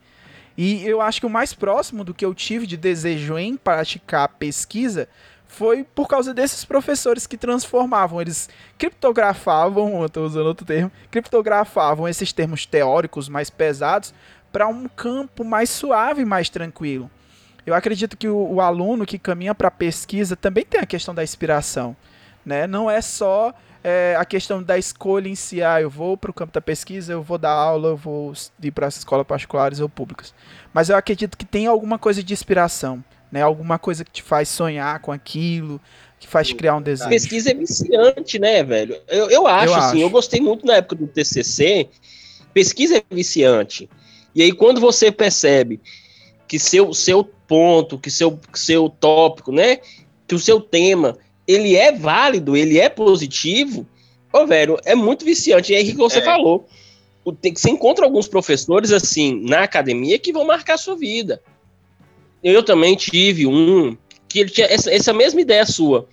S1: E eu acho que o mais próximo do que eu tive de desejo em praticar pesquisa foi por causa desses professores que transformavam, eles criptografavam, eu estou usando outro termo, criptografavam esses termos teóricos mais pesados para um campo mais suave, mais tranquilo. Eu acredito que o, o aluno que caminha para a pesquisa também tem a questão da inspiração, né? Não é só é, a questão da escolha em si, ah, eu vou para o campo da pesquisa, eu vou dar aula, eu vou ir para as escolas particulares ou públicas. Mas eu acredito que tem alguma coisa de inspiração, né? Alguma coisa que te faz sonhar com aquilo, que faz te criar um desejo.
S2: Pesquisa é viciante, né, velho? Eu, eu acho,
S1: Eu
S2: assim,
S1: acho.
S2: eu gostei muito na época do TCC. Pesquisa é viciante. E aí, quando você percebe que seu, seu ponto, que seu, seu tópico, né? Que o seu tema, ele é válido, ele é positivo, ô, velho, é muito viciante. E aí, que você
S3: É.
S2: falou, você encontra alguns professores, assim, na academia que vão marcar a sua vida. Eu também tive um que ele tinha essa, essa mesma ideia sua.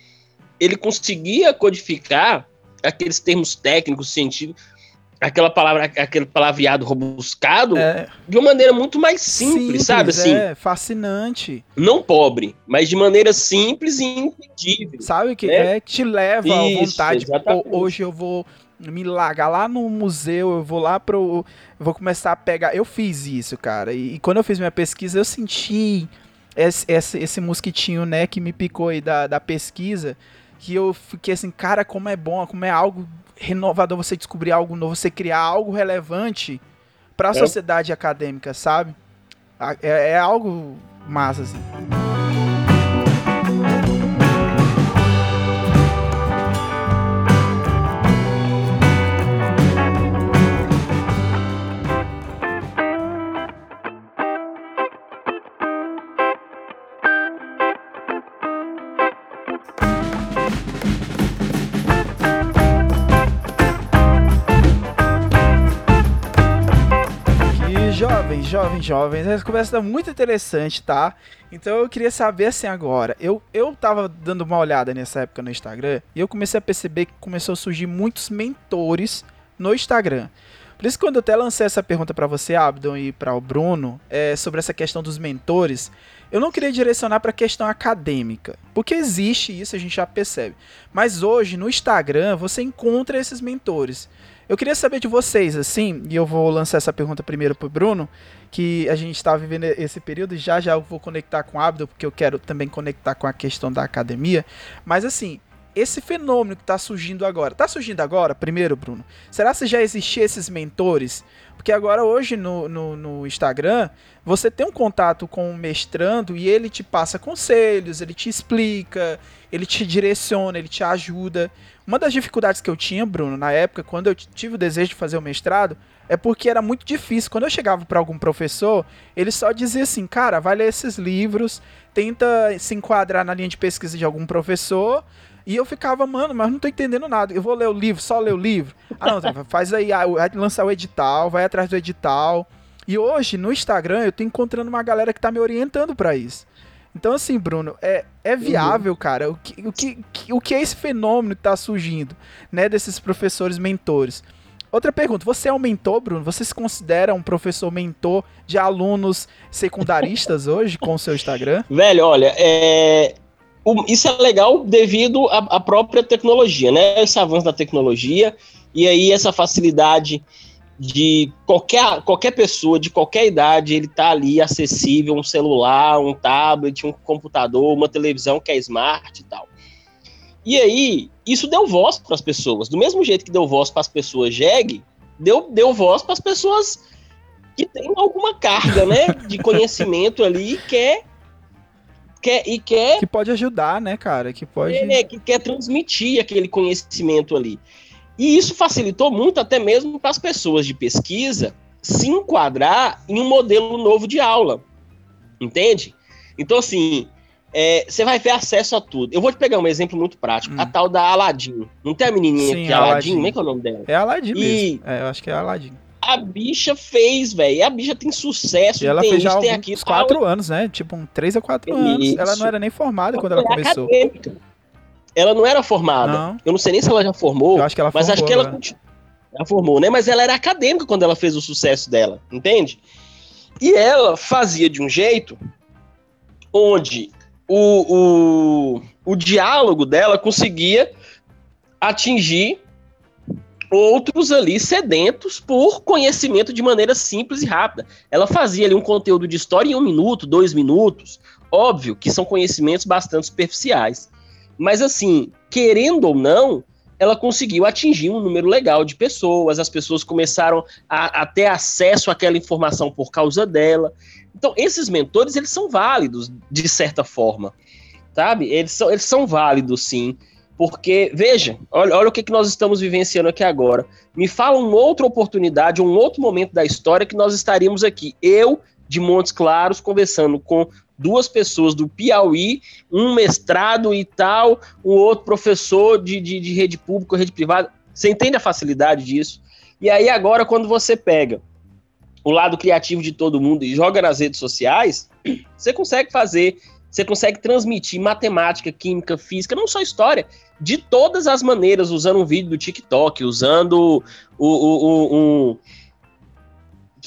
S2: Ele conseguia codificar aqueles termos técnicos, científicos, aquela palavra, aquele palavreado robuscado,
S1: É,
S2: de uma maneira muito mais simples, sabe? Assim,
S1: É, fascinante.
S2: não pobre, mas de maneira simples e entendível.
S1: Sabe que
S2: né?
S1: é que te leva à
S2: Isso,
S1: vontade. Pô, hoje eu vou me largar lá no museu, eu vou lá pro. Eu vou começar a pegar. Eu fiz isso, cara. E, e quando eu fiz minha pesquisa, eu senti esse, esse, esse mosquitinho, né, que me picou aí da, da pesquisa. Que eu fiquei assim, cara, como é bom, como é algo renovador você descobrir algo novo, você criar algo relevante para a
S2: É.
S1: sociedade acadêmica, sabe? É, é algo massa, assim. Jovens, jovens, essa conversa tá muito interessante, tá? Então eu queria saber assim agora. Eu, eu tava dando uma olhada nessa época no Instagram e eu comecei a perceber que começou a surgir muitos mentores no Instagram. Por isso, quando eu até lancei essa pergunta pra você, Abdon, e para o Bruno, é, sobre essa questão dos mentores, eu não queria direcionar para a questão acadêmica, porque existe isso, a gente já percebe. Mas hoje, no Instagram, você encontra esses mentores. Eu queria saber de vocês, assim, e eu vou lançar essa pergunta primeiro pro Bruno, que a gente está vivendo esse período e já já eu vou conectar com o Abdo, porque eu quero também conectar com a questão da academia. Mas assim, esse fenômeno que está surgindo agora, está surgindo agora, primeiro, Bruno? Será que já existiam esses mentores? Porque agora, hoje, no, no, no Instagram, você tem um contato com o mestrando e ele te passa conselhos, ele te explica, ele te direciona, ele te ajuda. Uma das dificuldades que eu tinha, Bruno, na época, quando eu tive o desejo de fazer o mestrado, é porque era muito difícil. Quando eu chegava para algum professor, ele só dizia assim: cara, vai ler esses livros, tenta se enquadrar na linha de pesquisa de algum professor. E eu ficava, mano, mas não tô entendendo nada. Eu vou ler o livro, só ler o livro. Ah, não, faz aí, ah, lançar o edital, vai atrás do edital. E hoje, no Instagram, eu tô encontrando uma galera que tá me orientando para isso. Então, assim, Bruno, é, é viável, cara, o que, o, que, o que é esse fenômeno que tá surgindo, né, desses professores mentores? Outra pergunta, você é um mentor, Bruno? Você se considera um professor mentor de alunos secundaristas hoje com o seu Instagram?
S2: Velho, olha, é... isso é legal devido à, à própria tecnologia, né? Esse avanço da tecnologia e aí essa facilidade de qualquer, qualquer pessoa de qualquer idade, ele tá ali acessível, um celular, um tablet, um computador, uma televisão que é smart e tal. E aí, isso deu voz para as pessoas. Do mesmo jeito que deu voz para as pessoas jegue, deu, deu voz para as pessoas que têm alguma carga, né, de conhecimento ali e quer, quer e quer
S1: que pode ajudar, né, cara, que pode
S2: é, que quer transmitir aquele conhecimento ali. E isso facilitou muito até mesmo para as pessoas de pesquisa se enquadrar em um modelo novo de aula. Entende? Então, assim, é, você vai ter acesso a tudo. Eu vou te pegar um exemplo muito prático. Hum. A tal da Aladdin. Não tem a menininha Sim, que é Aladdin? Como é que é o nome dela?
S1: É Aladdin e... mesmo. É, eu acho que é Aladdin.
S2: A bicha fez, velho. A bicha tem sucesso.
S1: E ela fez já tem uns quatro anos, né? Tipo, um três a quatro anos. Ela não era nem formada quando ela começou. Acadêmica.
S2: Ela não era formada. Não. Eu não sei nem se ela já formou.
S1: Eu acho que ela
S2: mas
S1: formou,
S2: acho que ela, ela formou, né? Mas ela era acadêmica quando ela fez o sucesso dela, entende? E ela fazia de um jeito onde o, o, o diálogo dela conseguia atingir outros ali sedentos por conhecimento de maneira simples e rápida. Ela fazia ali um conteúdo de história em um minuto, dois minutos. Óbvio que são conhecimentos bastante superficiais. Mas assim, querendo ou não, ela conseguiu atingir um número legal de pessoas, as pessoas começaram a, a, ter acesso àquela informação por causa dela. Então, esses mentores, eles são válidos, de certa forma, sabe? Eles são, eles são válidos, sim, porque, veja, olha, olha o que, que nós estamos vivenciando aqui agora. Me fala uma outra oportunidade, um outro momento da história que nós estaríamos aqui. Eu, de Montes Claros, conversando com duas pessoas do Piauí, um mestrado e tal, um outro professor de, de, de rede pública, rede privada. Você entende a facilidade disso? E aí, agora, quando você pega o lado criativo de todo mundo e joga nas redes sociais, você consegue fazer, você consegue transmitir matemática, química, física, não só história, de todas as maneiras, usando um vídeo do TikTok, usando o, o, o, o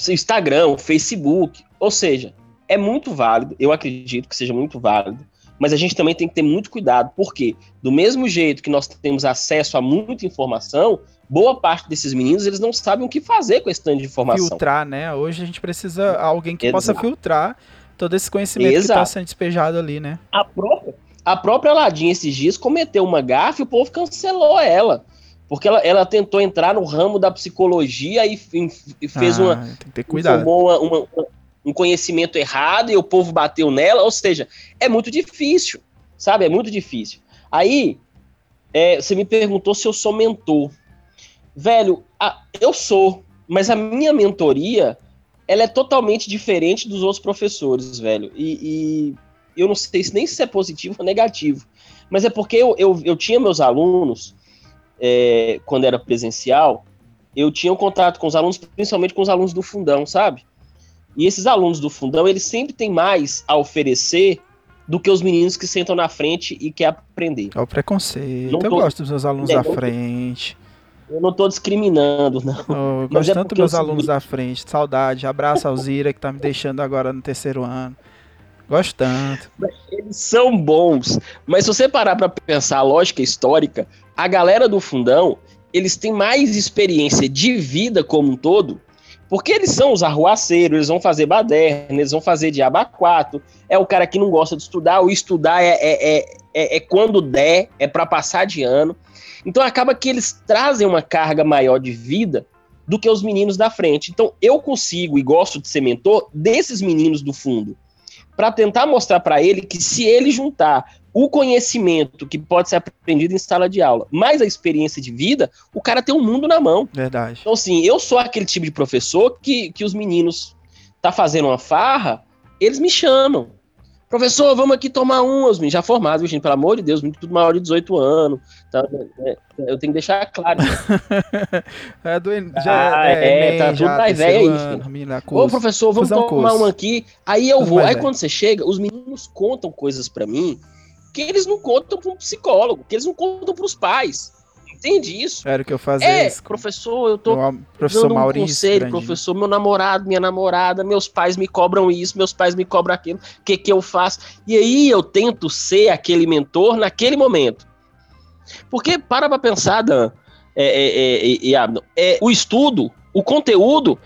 S2: Instagram, o Facebook, ou seja, é muito válido, eu acredito que seja muito válido, mas a gente também tem que ter muito cuidado, porque do mesmo jeito que nós temos acesso a muita informação, boa parte desses meninos, eles não sabem o que fazer com esse tanto de informação.
S1: Filtrar, né? Hoje a gente precisa alguém que Exato. possa filtrar todo esse conhecimento Exato. que está sendo despejado ali, né?
S2: A própria, a própria Aladdin esses dias cometeu uma gafe e o povo cancelou ela. Porque ela, ela tentou entrar no ramo da psicologia e, e fez ah, uma.
S1: Tem que ter cuidado.
S2: Uma, uma, um conhecimento errado e o povo bateu nela. Ou seja, é muito difícil, sabe? É muito difícil. Aí, é, você me perguntou se eu sou mentor. Velho, a, eu sou, mas a minha mentoria ela é totalmente diferente dos outros professores, velho. E, e eu não sei se nem se é positivo ou negativo. Mas é porque eu, eu, eu tinha meus alunos, é, quando era presencial, eu tinha um contato com os alunos, principalmente com os alunos do fundão, sabe? E esses alunos do fundão, eles sempre têm mais a oferecer do que os meninos que sentam na frente e quer aprender.
S1: É o preconceito. Não eu tô... gosto dos meus alunos é, à frente.
S2: Eu não tô discriminando, não.
S1: Eu gosto é tanto dos meus alunos à frente. Saudade. Abraço ao Zira, que tá me deixando agora no terceiro ano. Gosto tanto.
S2: Eles são bons. Mas se você parar pra pensar a lógica histórica, a galera do fundão, eles têm mais experiência de vida como um todo, porque eles são os arruaceiros, eles vão fazer baderna, eles vão fazer diaba 4. É o cara que não gosta de estudar, o estudar é, é, é, é, é quando der, é para passar de ano. Então acaba que eles trazem uma carga maior de vida do que os meninos da frente. Então eu consigo e gosto de ser mentor desses meninos do fundo, para tentar mostrar para ele que se ele juntar o conhecimento que pode ser aprendido em sala de aula, mais a experiência de vida, o cara tem um mundo na mão.
S1: Verdade.
S2: Então, assim, eu sou aquele tipo de professor que, que os meninos tá fazendo uma farra, eles me chamam. Professor, vamos aqui tomar um, os meninos já formados, gente, pelo amor de Deus, tudo maior de 18 anos. Tá, é, eu tenho que deixar claro.
S1: é do, já,
S2: ah, é, é, tá tudo mais velho aí. Ô, professor, vamos tomar curso. um aqui. Aí eu tudo vou. Aí velho. quando você chega, os meninos contam coisas para mim que eles não contam para um psicólogo, que eles não contam para os pais entende isso.
S1: Era o que eu fazia.
S2: É, isso. professor, eu tô
S1: meu professor dando um Maurício, conselho,
S2: grande. professor, meu namorado, minha namorada, meus pais me cobram isso, meus pais me cobram aquilo, o que que eu faço? E aí eu tento ser aquele mentor naquele momento. Porque, para pra pensar, Dan, é, é, é, é, é o estudo, o conteúdo,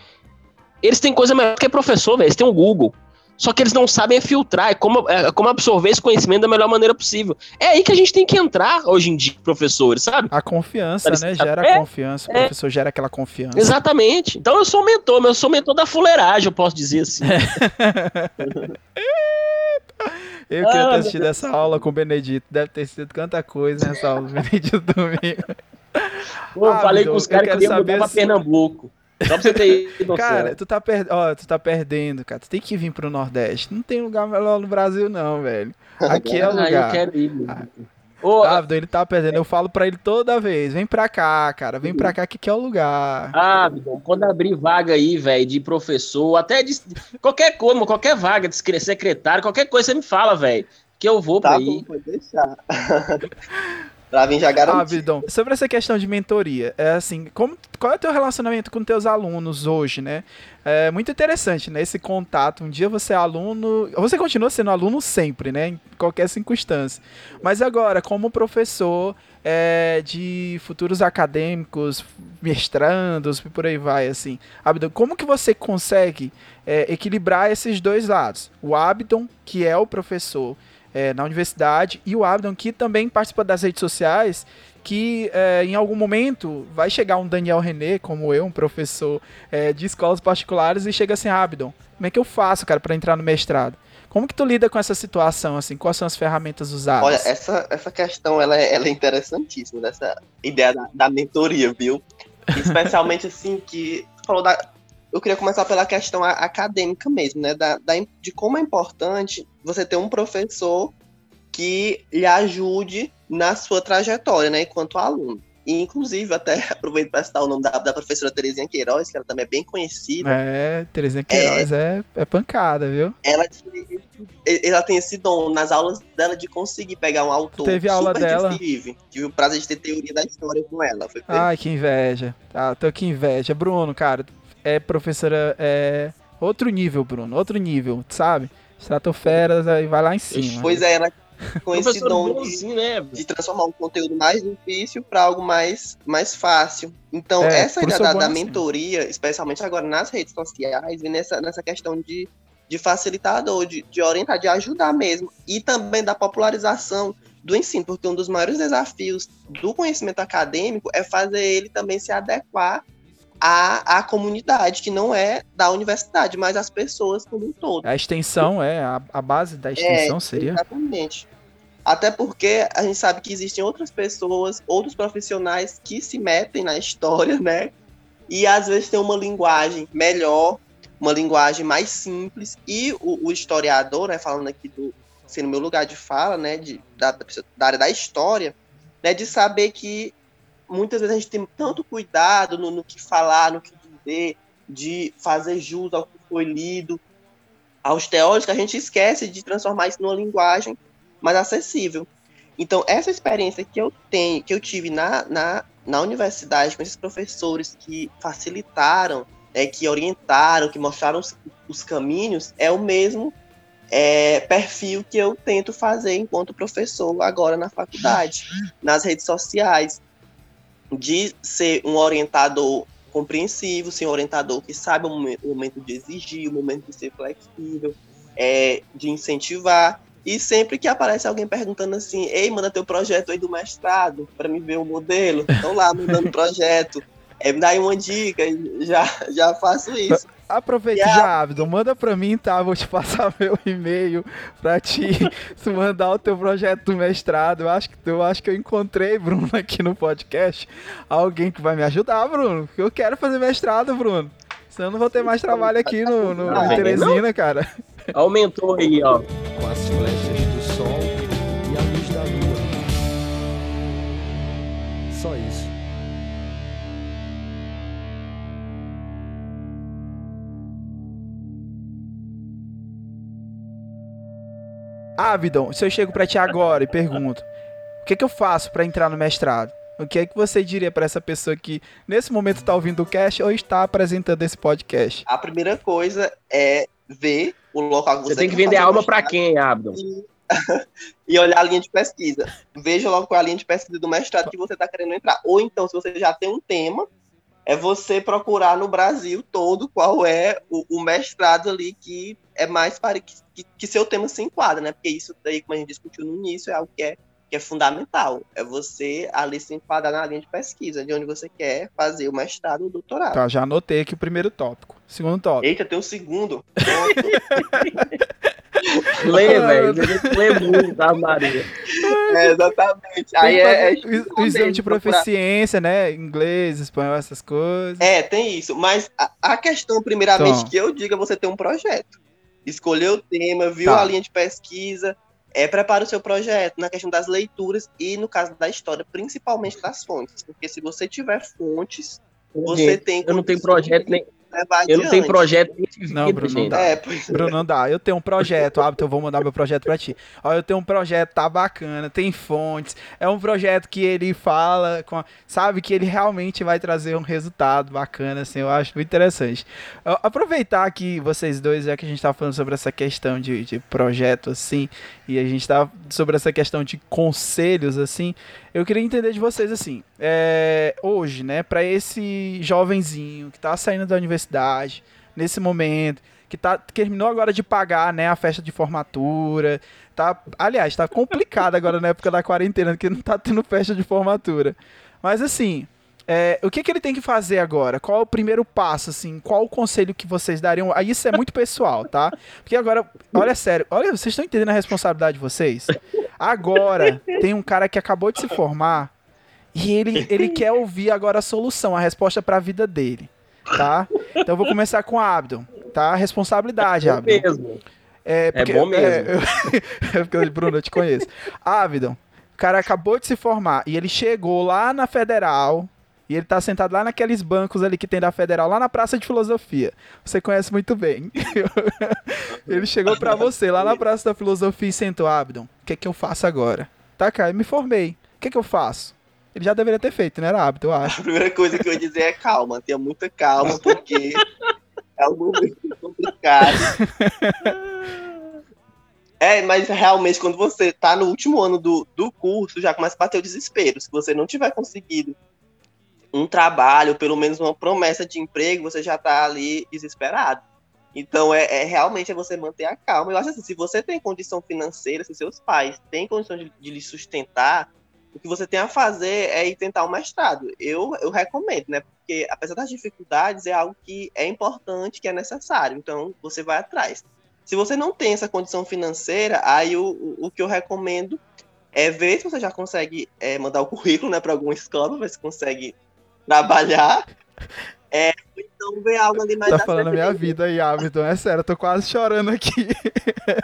S2: eles têm coisa melhor que professor, velho, eles têm o um Google. Só que eles não sabem filtrar, é como, é como absorver esse conhecimento da melhor maneira possível. É aí que a gente tem que entrar hoje em dia, professores, sabe?
S1: A confiança, né? Gera é, confiança. O é. professor gera aquela confiança.
S2: Exatamente. Então eu sou mentor, mas eu sou mentor da fuleiragem, eu posso dizer assim.
S1: eu queria ah, ter assistido essa aula com o Benedito. Deve ter sido tanta coisa nessa aula do Benedito domingo.
S2: Pô, ah, falei com os caras que iam mudar pra Pernambuco. Só pra você ter
S1: noção. Cara, tu tá, per... Ó, tu tá perdendo, cara. Tu tem que vir pro Nordeste. Não tem lugar melhor no Brasil, não, velho. Aqui é o lugar.
S2: Ah, eu quero ir,
S1: mano. Ô, ah, ele tá perdendo. Eu falo pra ele toda vez: vem pra cá, cara. Vem pra cá que aqui é o lugar.
S2: Ah, quando abrir vaga aí, velho, de professor, até de qualquer coisa, qualquer vaga de secretário, qualquer coisa você me fala, velho. Que eu vou tá pra bom,
S3: Pode deixar. Pra já garantir. Ah,
S1: sobre essa questão de mentoria, é assim, como, qual é o teu relacionamento com teus alunos hoje, né? É muito interessante, né? Esse contato. Um dia você é aluno. Você continua sendo aluno sempre, né? Em qualquer circunstância. Mas agora, como professor é, de futuros acadêmicos, mestrandos por aí vai, assim. Abdon, como que você consegue é, equilibrar esses dois lados? O Abdon, que é o professor é, na universidade, e o Abdon, que também participa das redes sociais, que é, em algum momento vai chegar um Daniel René, como eu, um professor é, de escolas particulares, e chega assim, Abdon, como é que eu faço, cara, para entrar no mestrado? Como que tu lida com essa situação, assim? Quais são as ferramentas usadas?
S3: Olha, essa, essa questão, ela é, ela é interessantíssima, dessa ideia da, da mentoria, viu? Especialmente, assim, que falou da, eu queria começar pela questão acadêmica mesmo, né? Da, da, de como é importante você ter um professor que lhe ajude na sua trajetória, né? Enquanto aluno. E, inclusive, até aproveito para citar o nome da, da, professora Terezinha Queiroz, que ela também é bem conhecida.
S1: É, Terezinha Queiroz é, é, é pancada, viu?
S3: Ela, ela tem esse dom nas aulas dela de conseguir pegar um autor
S1: Teve aula dela.
S3: Tive o prazer de ter teoria da história com ela. Foi
S1: Ai, que inveja. Ah, tô que inveja. Bruno, cara, é professora é outro nível, Bruno, outro nível, sabe? Estratosfera e vai lá em cima.
S3: Pois é, ela com esse dom de, né? de, transformar um conteúdo mais difícil para algo mais, mais fácil. Então, é, essa ideia da, da mentoria, assim. especialmente agora nas redes sociais, e nessa, nessa questão de, de facilitador, de, de orientar, de ajudar mesmo, e também da popularização do ensino, porque um dos maiores desafios do conhecimento acadêmico é fazer ele também se adequar a, a comunidade, que não é da universidade, mas as pessoas como um todo.
S1: A extensão, é, a, a base da extensão é, seria.
S3: Exatamente. Até porque a gente sabe que existem outras pessoas, outros profissionais que se metem na história, né? E às vezes tem uma linguagem melhor, uma linguagem mais simples. E o, o historiador, né, falando aqui do sendo meu lugar de fala, né, de, da, da área da história, né, de saber que muitas vezes a gente tem tanto cuidado no, no que falar, no que dizer, de fazer jus ao que foi lido, aos teóricos, que a gente esquece de transformar isso numa linguagem mais acessível. Então, essa experiência que eu tenho, que eu tive na, na, na universidade, com esses professores que facilitaram, é, que orientaram, que mostraram os, os caminhos, é o mesmo é, perfil que eu tento fazer enquanto professor agora na faculdade, nas redes sociais de ser um orientador compreensivo, ser um orientador que sabe o momento, de exigir, o momento de ser flexível, é, de incentivar. E sempre que aparece alguém perguntando assim, ei, manda teu projeto aí do mestrado para me ver o modelo, estão lá mandando projeto, é, me dá aí uma dica, já, já faço isso.
S1: Aproveita
S3: E a-
S1: já, Abdon, manda pra mim, tá? Vou te passar meu e-mail pra te mandar o teu projeto do mestrado. Eu acho, que, eu acho que eu encontrei, Bruno, aqui no podcast, alguém que vai me ajudar, Bruno. porque Eu quero fazer mestrado, Bruno. Senão eu não vou ter mais trabalho aqui no, no,
S3: Ah,
S1: em
S3: não?
S1: Teresina, cara.
S2: Aumentou aí, ó.
S4: com as flechas do sol e a luz da lua. Só isso.
S1: Abdon, se eu chego pra ti agora e pergunto, o que, que eu faço pra entrar no mestrado? O que é que você diria pra essa pessoa que nesse momento tá ouvindo o cast ou está apresentando esse podcast?
S3: A primeira coisa é ver o local que você,
S2: Você tem que vender alma pra
S3: mestrado
S2: quem, Abdon?
S3: E, e olhar a linha de pesquisa. Veja logo qual é a linha de pesquisa do mestrado que você está querendo entrar. Ou então, se você já tem um tema, é você procurar no Brasil todo qual é o, o mestrado ali que é mais para que, que, que seu tema se enquadra, né? Porque isso daí, como a gente discutiu no início, é algo que é, que é fundamental. É você ali se enquadrar na linha de pesquisa, de onde você quer fazer o mestrado ou o doutorado.
S1: Tá, já anotei aqui o primeiro tópico. Segundo tópico.
S3: Eita, tem um segundo.
S2: Lê, velho. Lê muito, tá, Maria?
S3: é, exatamente.
S1: Tem
S3: Aí é, é
S1: o, o exame de proficiência, né? Inglês, espanhol, essas coisas.
S3: É, tem isso. Mas a, a questão, primeiramente,
S1: Então.
S3: que eu digo é você ter um projeto. Escolher o tema, viu
S1: Tá.
S3: a linha de pesquisa, é, prepara o seu projeto na questão das leituras e, no caso da história, principalmente das fontes. Porque se você tiver fontes, você
S2: Gente,
S3: tem
S2: eu não tenho projeto nem.
S3: Levar
S2: Eu não tenho projeto de
S1: Não, Bruno, não dá.
S3: É, pois
S1: Bruno, não dá. Eu tenho um projeto, Abdo, eu vou mandar meu projeto pra ti. Ó, eu tenho um projeto, tá bacana, tem fontes. É um projeto que ele fala, com a- sabe, que ele realmente vai trazer um resultado bacana, assim, eu acho muito interessante. Ó, Aproveitar que vocês dois, já que a gente tá falando sobre essa questão de, de projeto, assim, e a gente tá sobre essa questão de conselhos, assim, eu queria entender de vocês, assim, é, hoje, né, pra esse jovenzinho que tá saindo da universidade, nesse momento, que tá, terminou agora de pagar, né, a festa de formatura, tá, aliás, tá complicado agora na época da quarentena, que não tá tendo festa de formatura. Mas assim, é, o que, que ele tem que fazer agora? Qual é o primeiro passo, assim? Qual o conselho que vocês dariam? Aí isso é muito pessoal, tá? Porque agora, olha sério, olha, vocês estão entendendo a responsabilidade de vocês? Agora, tem um cara que acabou de se formar e ele, ele quer ouvir agora a solução, a resposta para a vida dele, tá? Então eu vou começar com a Abdon, tá? Responsabilidade,
S2: É
S1: Abdon.
S2: mesmo.
S1: É,
S2: bom mesmo.
S1: É, eu- é porque, Bruno, eu te conheço. Abdon, o cara acabou de se formar e ele chegou lá na Federal e ele tá sentado lá naqueles bancos ali que tem da Federal, lá na Praça de Filosofia. Você conhece muito bem. ele chegou pra você lá na Praça da Filosofia e sentou, Abdon, o que que eu faço agora? Tá, cara, eu me formei. O que que eu faço? Ele já deveria ter feito, né, era hábito, eu acho.
S3: A primeira coisa que eu ia dizer é calma, tenha muita calma, porque é um momento complicado. É, mas realmente quando você tá no último ano do, do curso, já começa a bater o desespero. Se você não tiver conseguido um trabalho, pelo menos uma promessa de emprego, você já tá ali desesperado. Então, é, é realmente é você manter a calma. Eu acho assim, se você tem condição financeira, se seus pais têm condição de, de lhe sustentar, o que você tem a fazer é ir tentar o mestrado. Eu, eu recomendo, né? Porque, apesar das dificuldades, é algo que é importante, que é necessário. Então, você vai atrás. Se você não tem essa condição financeira, aí o, o, o que eu recomendo é ver se você já consegue é, mandar o currículo né, para alguma escola, ver se consegue trabalhar. É, então ver algo ali mais
S1: Tá falando a minha vida aí, Abdon. É sério, eu tô quase chorando aqui.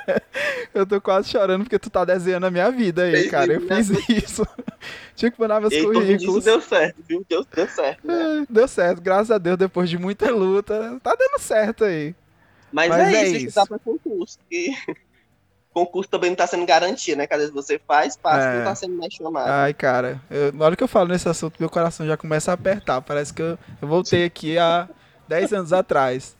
S1: eu tô quase chorando porque tu tá desenhando a minha vida aí, cara. Eu
S3: isso,
S1: fiz isso. Tinha que mandar meus
S3: E
S1: currículos.
S3: deu certo, viu? Deu, deu certo, né?
S1: É, Deu certo, graças a Deus, depois de muita luta. Tá dando certo aí.
S3: Mas,
S1: Mas
S3: é,
S1: é
S3: isso,
S1: isso.
S3: estudar para concurso. Que concurso também não tá sendo garantia, né? Que às vezes você faz, passa
S1: É.
S3: não tá sendo mais chamado.
S1: Ai, cara, eu- na hora que eu falo nesse assunto, meu coração já começa a apertar. Parece que eu, eu voltei aqui há 10 anos atrás.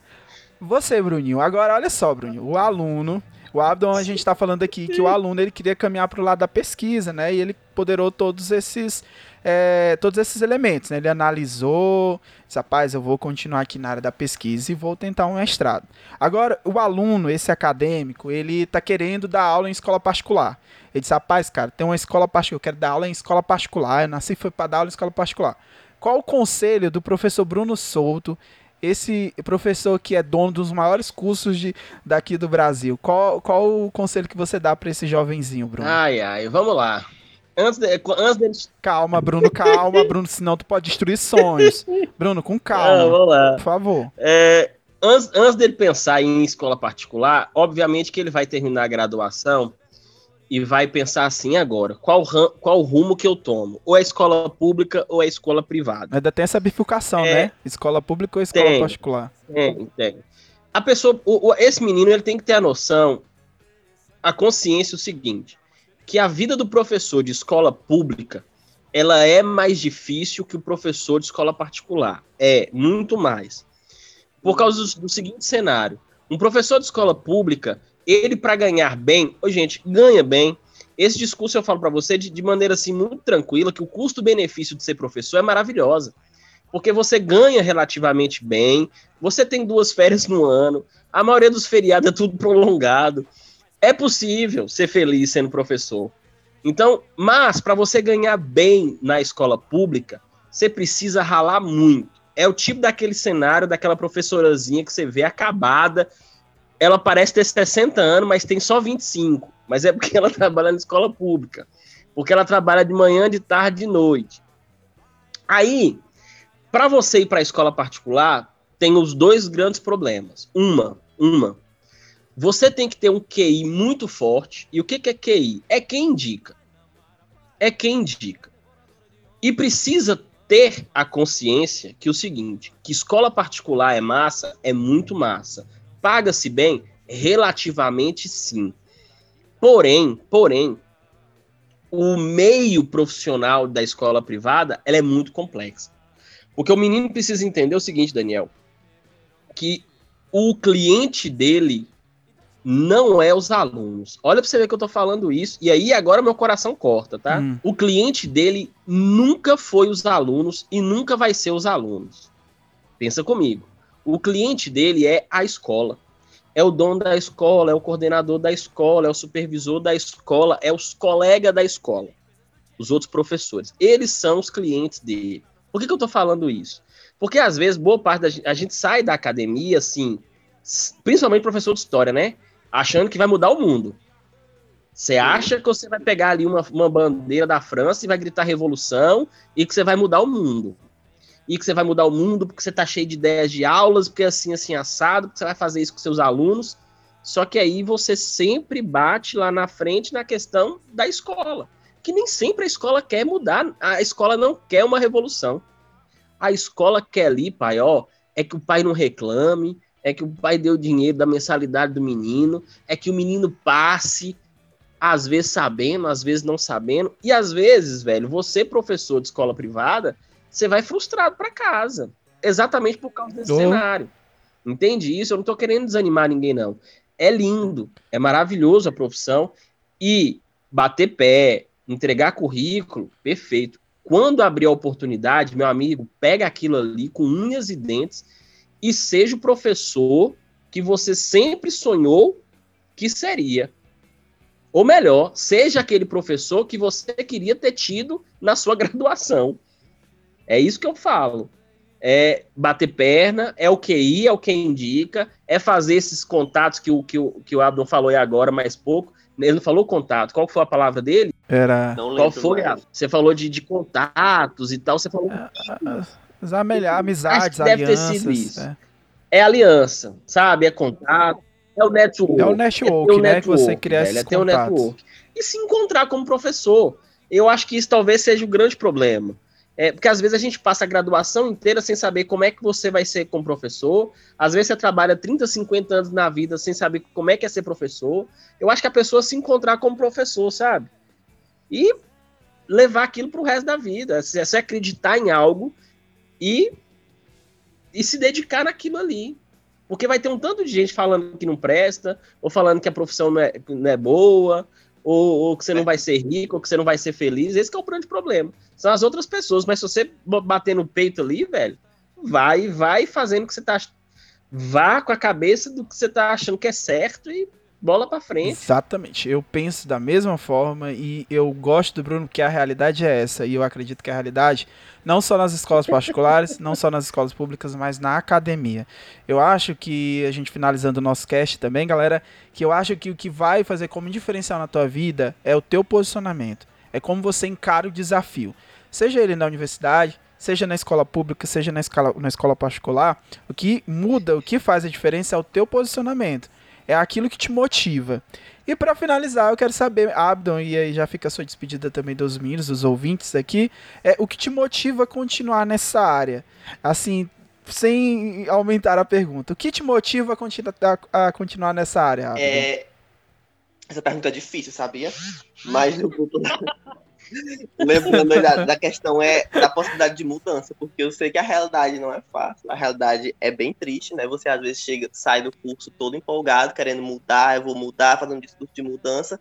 S1: Você, Bruninho, agora olha só, Bruninho, o aluno, o Abdon, a gente tá falando aqui que o aluno ele queria caminhar pro lado da pesquisa, né? E ele poderou todos esses, é, todos esses elementos, né? Ele analisou, disse, rapaz, eu vou continuar aqui na área da pesquisa e vou tentar um mestrado. Agora, o aluno, esse acadêmico, ele tá querendo dar aula em escola particular. Ele disse, rapaz, cara, tem uma escola particular, eu quero dar aula em escola particular, eu nasci foi para dar aula em escola particular. Qual o conselho do professor Bruno Souto esse professor que é dono dos maiores cursos de, daqui do Brasil. Qual, qual o conselho que você dá para esse jovenzinho, Bruno?
S2: Ai, ai, vamos lá. Antes, de, antes deles.
S1: Calma, Bruno, calma, Bruno, senão tu pode destruir sonhos. Bruno, com
S2: Ah,
S1: calma,
S2: vamos lá.
S1: por favor.
S2: É, antes, antes dele pensar em escola particular, obviamente que ele vai terminar a graduação e vai pensar assim agora, qual, ram- qual rumo que eu tomo? Ou é escola pública ou é escola privada?
S1: Ainda tem essa bifurcação,
S2: É.
S1: né? Escola pública ou escola
S2: Tem.
S1: particular.
S2: Tem, tem. A pessoa, o- o- esse menino, ele tem que ter a noção, a consciência o seguinte, que a vida do professor de escola pública, ela é mais difícil que o professor de escola particular. É, muito mais. Por causa do, do seguinte cenário, um professor de escola pública, ele para ganhar bem, ô gente, ganha bem. Esse discurso eu falo para você de, de maneira assim muito tranquila, que o custo-benefício de ser professor é maravilhosa. Porque você ganha relativamente bem, você tem duas férias no ano, a maioria dos feriados é tudo prolongado. É possível ser feliz sendo professor. Então, mas para você ganhar bem na escola pública, você precisa ralar muito. É o tipo daquele cenário daquela professorazinha que você vê acabada. Ela parece ter 60 anos, mas tem só 25. Mas é porque ela trabalha na escola pública. Porque ela trabalha de manhã, de tarde, de noite. Aí, para você ir para a escola particular, tem os dois grandes problemas. Uma, uma, você tem que ter um QI muito forte. E o que, que é QI? É quem indica. É quem indica. E precisa ter a consciência que o seguinte, que escola particular é massa, é muito massa. Paga-se bem? Relativamente sim. Porém, porém, o meio profissional da escola privada, ela é muito complexa. Porque o menino precisa entender o seguinte, Daniel, que o cliente dele não é os alunos. Olha para você ver que eu tô falando isso, e aí agora meu coração corta, tá?
S1: Hum.
S2: O cliente dele nunca foi os alunos e nunca vai ser os alunos. Pensa comigo. O cliente dele é a escola. É o dono da escola, é o coordenador da escola, é o supervisor da escola, é os colegas da escola. Os outros professores. Eles são os clientes dele. Por que, que eu tô falando isso? Porque às vezes, boa parte da gente, a gente sai da academia, assim, principalmente professor de história, né? Achando que vai mudar o mundo. Você acha que você vai pegar ali uma, uma bandeira da França e vai gritar revolução e que você vai mudar o mundo. E que você vai mudar o mundo porque você tá cheio de ideias de aulas, porque assim, assim, assado, porque você vai fazer isso com seus alunos. Só que aí você sempre bate lá na frente na questão da escola. Que nem sempre a escola quer mudar. A escola não quer uma revolução. A escola quer ali, pai, ó, é que o pai não reclame, é que o pai deu dinheiro da mensalidade do menino, é que o menino passe, às vezes sabendo, às vezes não sabendo, e às vezes, velho, você, professor de escola privada, você vai frustrado para casa, exatamente por causa desse
S1: Oh.
S2: cenário. Entende isso? Eu não tô querendo desanimar ninguém, não. É lindo, é maravilhoso a profissão, e bater pé, entregar currículo, perfeito. Quando abrir a oportunidade, meu amigo, pega aquilo ali com unhas e dentes e seja o professor que você sempre sonhou que seria. Ou melhor, seja aquele professor que você queria ter tido na sua graduação. É isso que eu falo. É bater perna, é o QI, é o que indica, é fazer esses contatos que o, que o, que o Abdon falou aí agora, mais pouco. Ele não falou contato. Qual foi a palavra dele?
S1: Era
S3: Não
S2: Qual foi?
S3: mais.
S2: Abdon? Você falou de, de contatos e tal. Você falou
S1: as amelha- amizades,
S2: Acho que deve ter
S1: alianças.
S2: sido isso.
S1: É.
S2: é aliança, sabe? É contato, é o network.
S1: É o network,
S2: ter o
S1: né, que você cria
S2: velho,
S1: esses
S2: é ter o network. E se encontrar como professor. Eu acho que isso talvez seja o grande problema. É, porque às vezes a gente passa a graduação inteira sem saber como é que você vai ser como professor. Às vezes você trabalha 30, 50 anos na vida sem saber como é que é ser professor. Eu acho que a pessoa se encontrar como professor, sabe? E levar aquilo pro resto da vida. Se você acreditar em algo e, e se dedicar naquilo ali. Porque vai ter um tanto de gente falando que não presta, ou falando que a profissão não é, não é boa, ou, ou que você não vai ser rico, ou que você não vai ser feliz. Esse que é o grande problema. São as outras pessoas. Mas se você bater no peito ali, velho, vai, vai fazendo o que você tá. Vá com a cabeça do que você tá achando que é certo e bola pra frente.
S1: Exatamente. Eu penso da mesma forma e eu gosto do Bruno que a realidade é essa. E eu acredito que a realidade, não só nas escolas particulares, não só nas escolas públicas, mas na academia. Eu acho que, a gente finalizando o nosso cast também, galera, que eu acho que o que vai fazer como diferencial na tua vida é o teu posicionamento. É como você encara o desafio. Seja ele na universidade, seja na escola pública, seja na escola, na escola particular, o que muda, o que faz a diferença é o teu posicionamento. É aquilo que te motiva. E para finalizar, eu quero saber, Abdon, e aí já fica a sua despedida também dos meninos, dos ouvintes aqui, é o que te motiva a continuar nessa área? Assim, sem aumentar a pergunta, o que te motiva a, continu a, a continuar nessa área? Abdon?
S3: É, essa pergunta é difícil, sabia? Mas eu vou. Lembrando da, da questão é da possibilidade de mudança, porque eu sei que a realidade não é fácil, a realidade é bem triste, né? Você às vezes chega, sai do curso todo empolgado, querendo mudar, eu vou mudar, fazendo um discurso de mudança,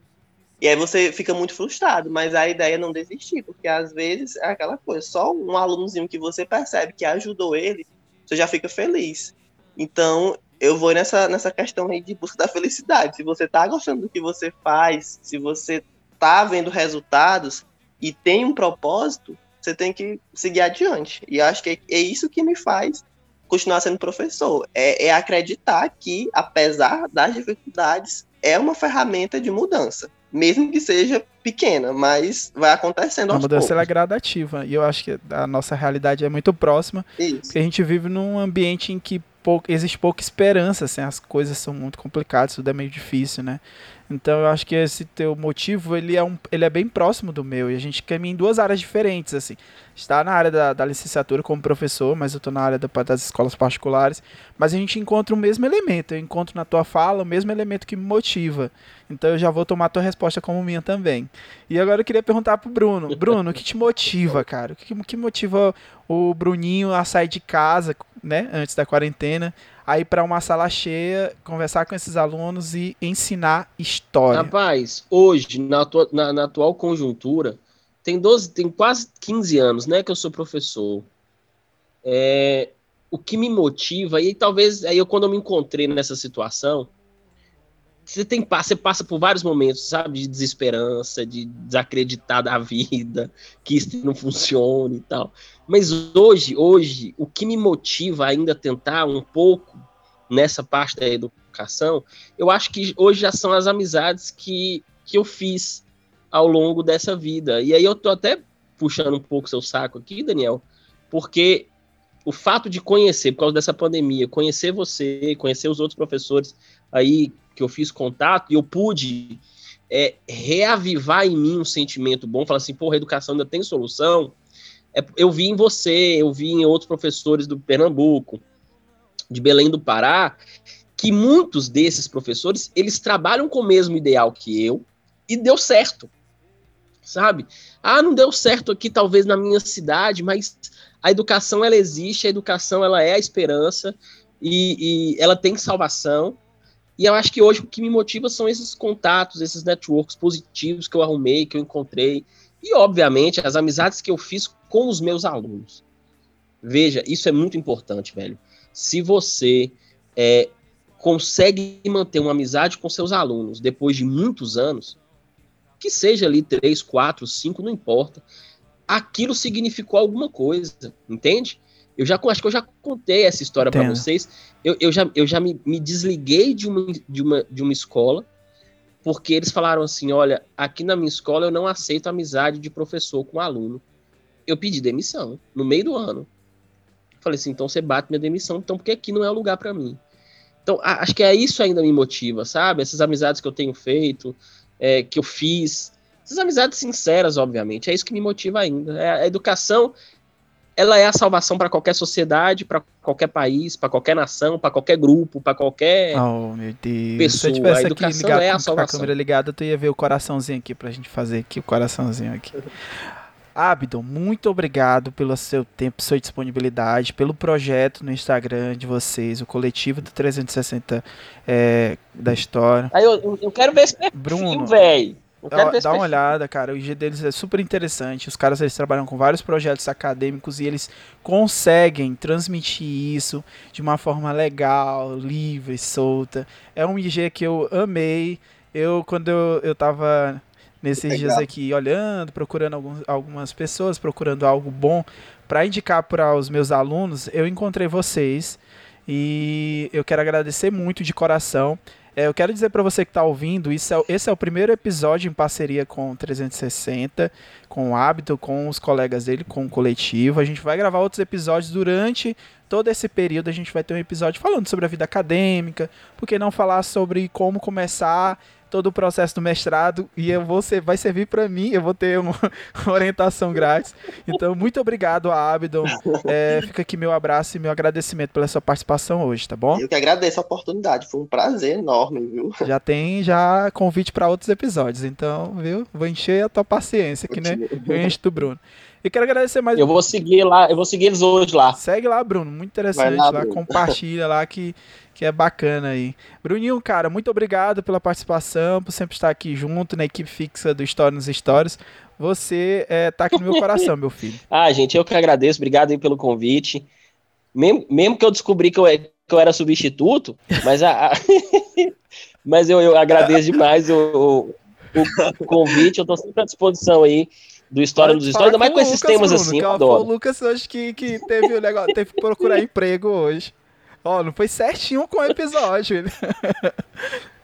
S3: e aí você fica muito frustrado, mas a ideia é não desistir, porque às vezes é aquela coisa, só um alunozinho que você percebe que ajudou ele, você já fica feliz. Então, eu vou nessa, nessa questão aí de busca da felicidade. Se você tá gostando do que você faz, se você tá vendo resultados, e tem um propósito, você tem que seguir adiante. E acho que é isso que me faz continuar sendo professor. É, é acreditar que, apesar das dificuldades, é uma ferramenta de mudança. Mesmo que seja pequena, mas vai acontecendo
S1: A mudança é gradativa. E eu acho que a nossa realidade é muito próxima.
S3: Isso.
S1: Porque a gente vive num ambiente em que pou- existe pouca esperança, assim, as coisas são muito complicadas, tudo é meio difícil, né? Então eu acho que esse teu motivo, ele é, um, ele é bem próximo do meu, e a gente caminha em duas áreas diferentes, assim. Está na área da, da licenciatura como professor, mas eu estou na área da- das escolas particulares, mas a gente encontra o mesmo elemento, eu encontro na tua fala o mesmo elemento que me motiva. Então eu já vou tomar a tua resposta como minha também. E agora eu queria perguntar pro Bruno. Bruno, o que te motiva, cara? O que, que motiva o Bruninho a sair de casa, né, antes da quarentena, a ir para uma sala cheia, conversar com esses alunos e ensinar história?
S2: Rapaz, hoje, na, atua- na- na atual conjuntura, tem 12, tem quase 15 anos, né, que eu sou professor. É, o que me motiva, e talvez aí eu, quando eu me encontrei nessa situação, você tem você passa por vários momentos, sabe, de desesperança, de desacreditar da vida, que isso não funcione e tal. Mas hoje, hoje, o que me motiva ainda a tentar um pouco nessa parte da educação, eu acho que hoje já são as amizades que, que eu fiz ao longo dessa vida. E aí eu tô até puxando um pouco seu saco aqui, Daniel, porque o fato de conhecer, por causa dessa pandemia, conhecer você, conhecer os outros professores aí que eu fiz contato, e eu pude é, reavivar em mim um sentimento bom, falar assim, porra, a educação ainda tem solução. É, eu vi em você, eu vi em outros professores do Pernambuco, de Belém do Pará, que muitos desses professores, eles trabalham com o mesmo ideal que eu, e deu certo, sabe? Ah, não deu certo aqui, talvez na minha cidade, mas a educação ela existe, a educação ela é a esperança e, e ela tem salvação. E eu acho que hoje o que me motiva são esses contatos, esses networks positivos que eu arrumei, que eu encontrei, e obviamente as amizades que eu fiz com os meus alunos. Veja, isso é muito importante, velho. Se você é, consegue manter uma amizade com seus alunos depois de muitos anos, que seja ali três, quatro, cinco, não importa, aquilo significou alguma coisa, entende? Eu já acho que eu já contei essa história para vocês. Eu, eu já, eu já me, me desliguei de uma, de, uma, de uma escola porque eles falaram assim: olha, aqui na minha escola eu não aceito amizade de professor com aluno. Eu pedi demissão no meio do ano. Falei assim: então você bate minha demissão, então porque aqui não é o lugar para mim. Então acho que é isso ainda me motiva, sabe? Essas amizades que eu tenho feito, é, que eu fiz, essas amizades sinceras, obviamente, é isso que me motiva ainda. É, a educação, ela é a salvação para qualquer sociedade, para qualquer país, para qualquer nação, para qualquer grupo, para qualquer.
S1: Oh, meu Deus. Se
S2: pessoa,
S1: eu tivesse
S2: a
S1: aqui
S2: educação
S1: ligado
S2: é a
S1: com, com a
S2: salvação.
S1: câmera ligada, tu ia ver o coraçãozinho aqui pra gente fazer aqui, o coraçãozinho aqui. Abdon, muito obrigado pelo seu tempo, sua disponibilidade, pelo projeto no Instagram de vocês, o coletivo do 360 é, da história.
S2: Aí eu, eu quero ver esse perfil,
S1: Bruno,
S2: velho.
S1: Dá, dá uma olhada, cara. O IG deles é super interessante. Os caras eles trabalham com vários projetos acadêmicos e eles conseguem transmitir isso de uma forma legal, livre, solta. É um IG que eu amei. Eu, quando eu, eu tava nesses dias aqui olhando, procurando alguns, algumas pessoas, procurando algo bom para indicar para os meus alunos, eu encontrei vocês e eu quero agradecer muito de coração. É, eu quero dizer para você que está ouvindo, isso é, esse é o primeiro episódio em parceria com o 360, com o Hábito, com os colegas dele, com o coletivo. A gente vai gravar outros episódios durante todo esse período. A gente vai ter um episódio falando sobre a vida acadêmica, por que não falar sobre como começar todo o processo do mestrado e eu vou ser, vai servir para mim, eu vou ter uma, uma orientação grátis. Então, muito obrigado a Abdon. É, fica aqui meu abraço e meu agradecimento pela sua participação hoje, tá bom?
S3: Eu que agradeço a oportunidade, foi um prazer enorme, viu?
S1: Já tem já convite para outros episódios, então, viu? Vou encher a tua paciência aqui, né? Eu encho do Bruno. E quero agradecer mais.
S2: Eu vou seguir lá, eu vou seguir eles hoje lá.
S1: Segue lá, Bruno. Muito interessante.
S3: Vai lá,
S1: lá,
S3: Bruno.
S1: compartilha lá que, que é bacana aí. Bruninho, cara, muito obrigado pela participação, por sempre estar aqui junto na equipe fixa do História nos Stories. Você é, tá aqui no meu coração, meu filho.
S2: Ah, gente, eu que agradeço, obrigado aí pelo convite. Mesmo, mesmo que eu descobri que eu, que eu era substituto, mas, a, a- mas eu, eu agradeço demais o, o, o convite, eu tô sempre à disposição aí do História nos
S1: Fala
S2: Stories, ainda mais
S1: com
S2: com esses
S1: Lucas,
S2: temas
S1: Bruno,
S2: assim,
S1: que
S2: eu
S1: ó, Foi o
S2: adoro.
S1: Lucas hoje que, que teve o negócio, teve que procurar emprego hoje. Ó, não foi certinho com o episódio. ele-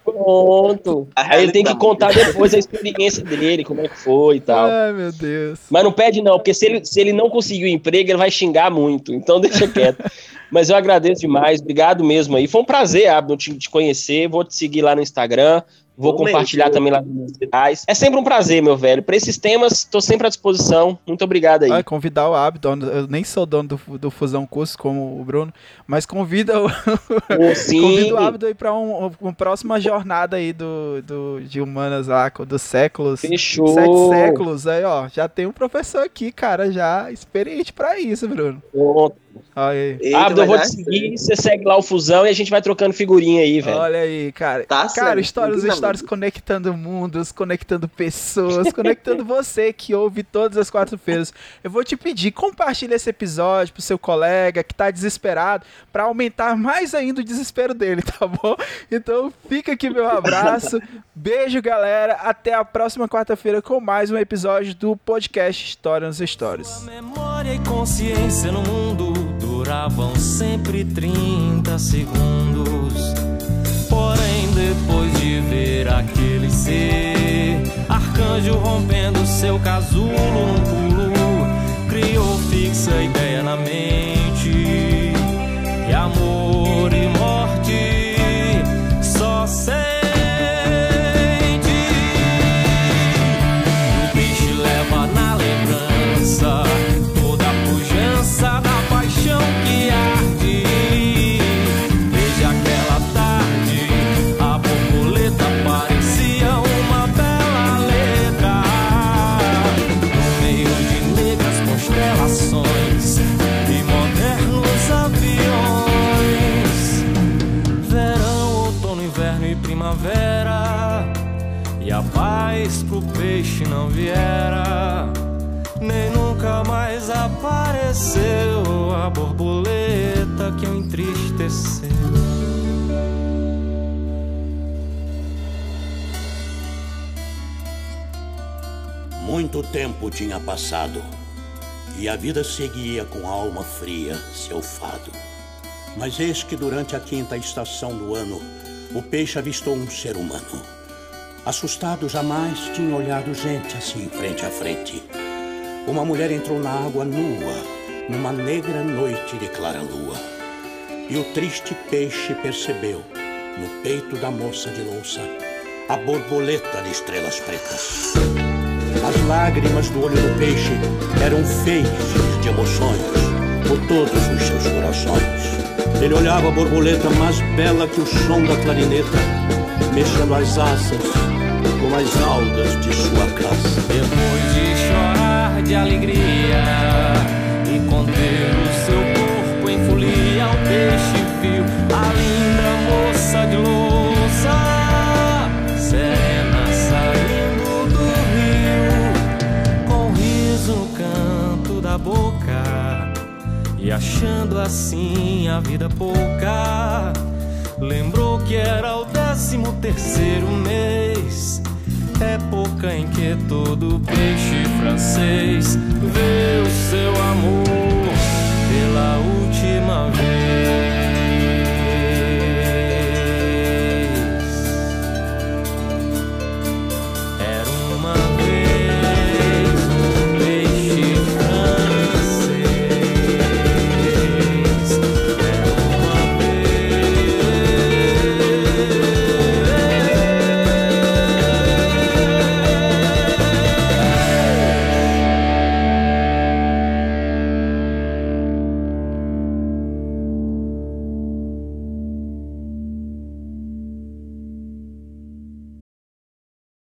S2: Pronto.
S3: A
S2: Aí ele tem que contar depois a experiência dele, como é que foi e tal.
S1: Ai, meu Deus.
S2: Mas não pede não, porque se ele, se ele não conseguir o emprego, ele vai xingar muito. Então deixa quieto. Mas eu agradeço demais, obrigado mesmo aí. Foi um prazer, Abdo, te, te conhecer. Vou te seguir lá no Instagram. Vou
S3: Bom
S2: compartilhar
S3: mesmo.
S2: também lá redes sociais. É sempre um prazer, meu velho. Para esses temas, estou sempre à disposição. Muito obrigado aí.
S1: Vai convidar o Abdon. Eu nem sou dono do, do Fusão Curso como o Bruno, mas convida o,
S2: Ô, sim.
S1: Convido o Abdo aí pra um, uma próxima jornada aí do, do, de humanas lá, dos séculos.
S2: Fechou.
S1: Sete séculos. Aí, ó, já tem um professor aqui, cara, já experiente pra isso, Bruno.
S2: Pronto.
S1: Olha aí.
S3: Eita,
S2: Abdo, eu vou te seguir. Você segue lá o Fusão e a gente vai trocando figurinha aí, velho.
S1: Olha aí, cara.
S3: Tá
S1: cara, histórias, histórias conectando mundos, conectando pessoas, conectando você que ouve todas as quartas-feiras. Eu vou te pedir, compartilhe esse episódio pro seu colega que tá desesperado, pra aumentar mais ainda o desespero dele, tá bom? Então fica aqui meu abraço. Beijo, galera. Até a próxima quarta-feira com mais um episódio do podcast História nos Stories.
S5: Memória e consciência no mundo duravam sempre 30 segundos. Porém, depois de ver aquele ser, arcanjo rompendo seu casulo num pulo, criou fixa ideia na mente. E amor a borboleta que o entristeceu.
S6: Muito tempo tinha passado e a vida seguia com a alma fria seu fado. Mas eis que durante a quinta estação do ano, o peixe avistou um ser humano. Assustado, jamais tinha olhado gente assim frente a frente. Uma mulher entrou na água nua, numa negra noite de clara lua. E o triste peixe percebeu, no peito da moça de louça, a borboleta de estrelas pretas. As lágrimas do olho do peixe eram feixes de emoções por todos os seus corações. Ele olhava a borboleta mais bela que o som da clarineta, mexendo as asas com as algas de sua casa.
S5: Depois de chorar de alegria Envolveu seu corpo em folia ao peixe fio, A linda moça de louça Serena saindo do rio Com riso no canto da boca E achando assim a vida pouca Lembrou que era o décimo terceiro mês época em que todo peixe francês vê o seu amor. 无期冒险。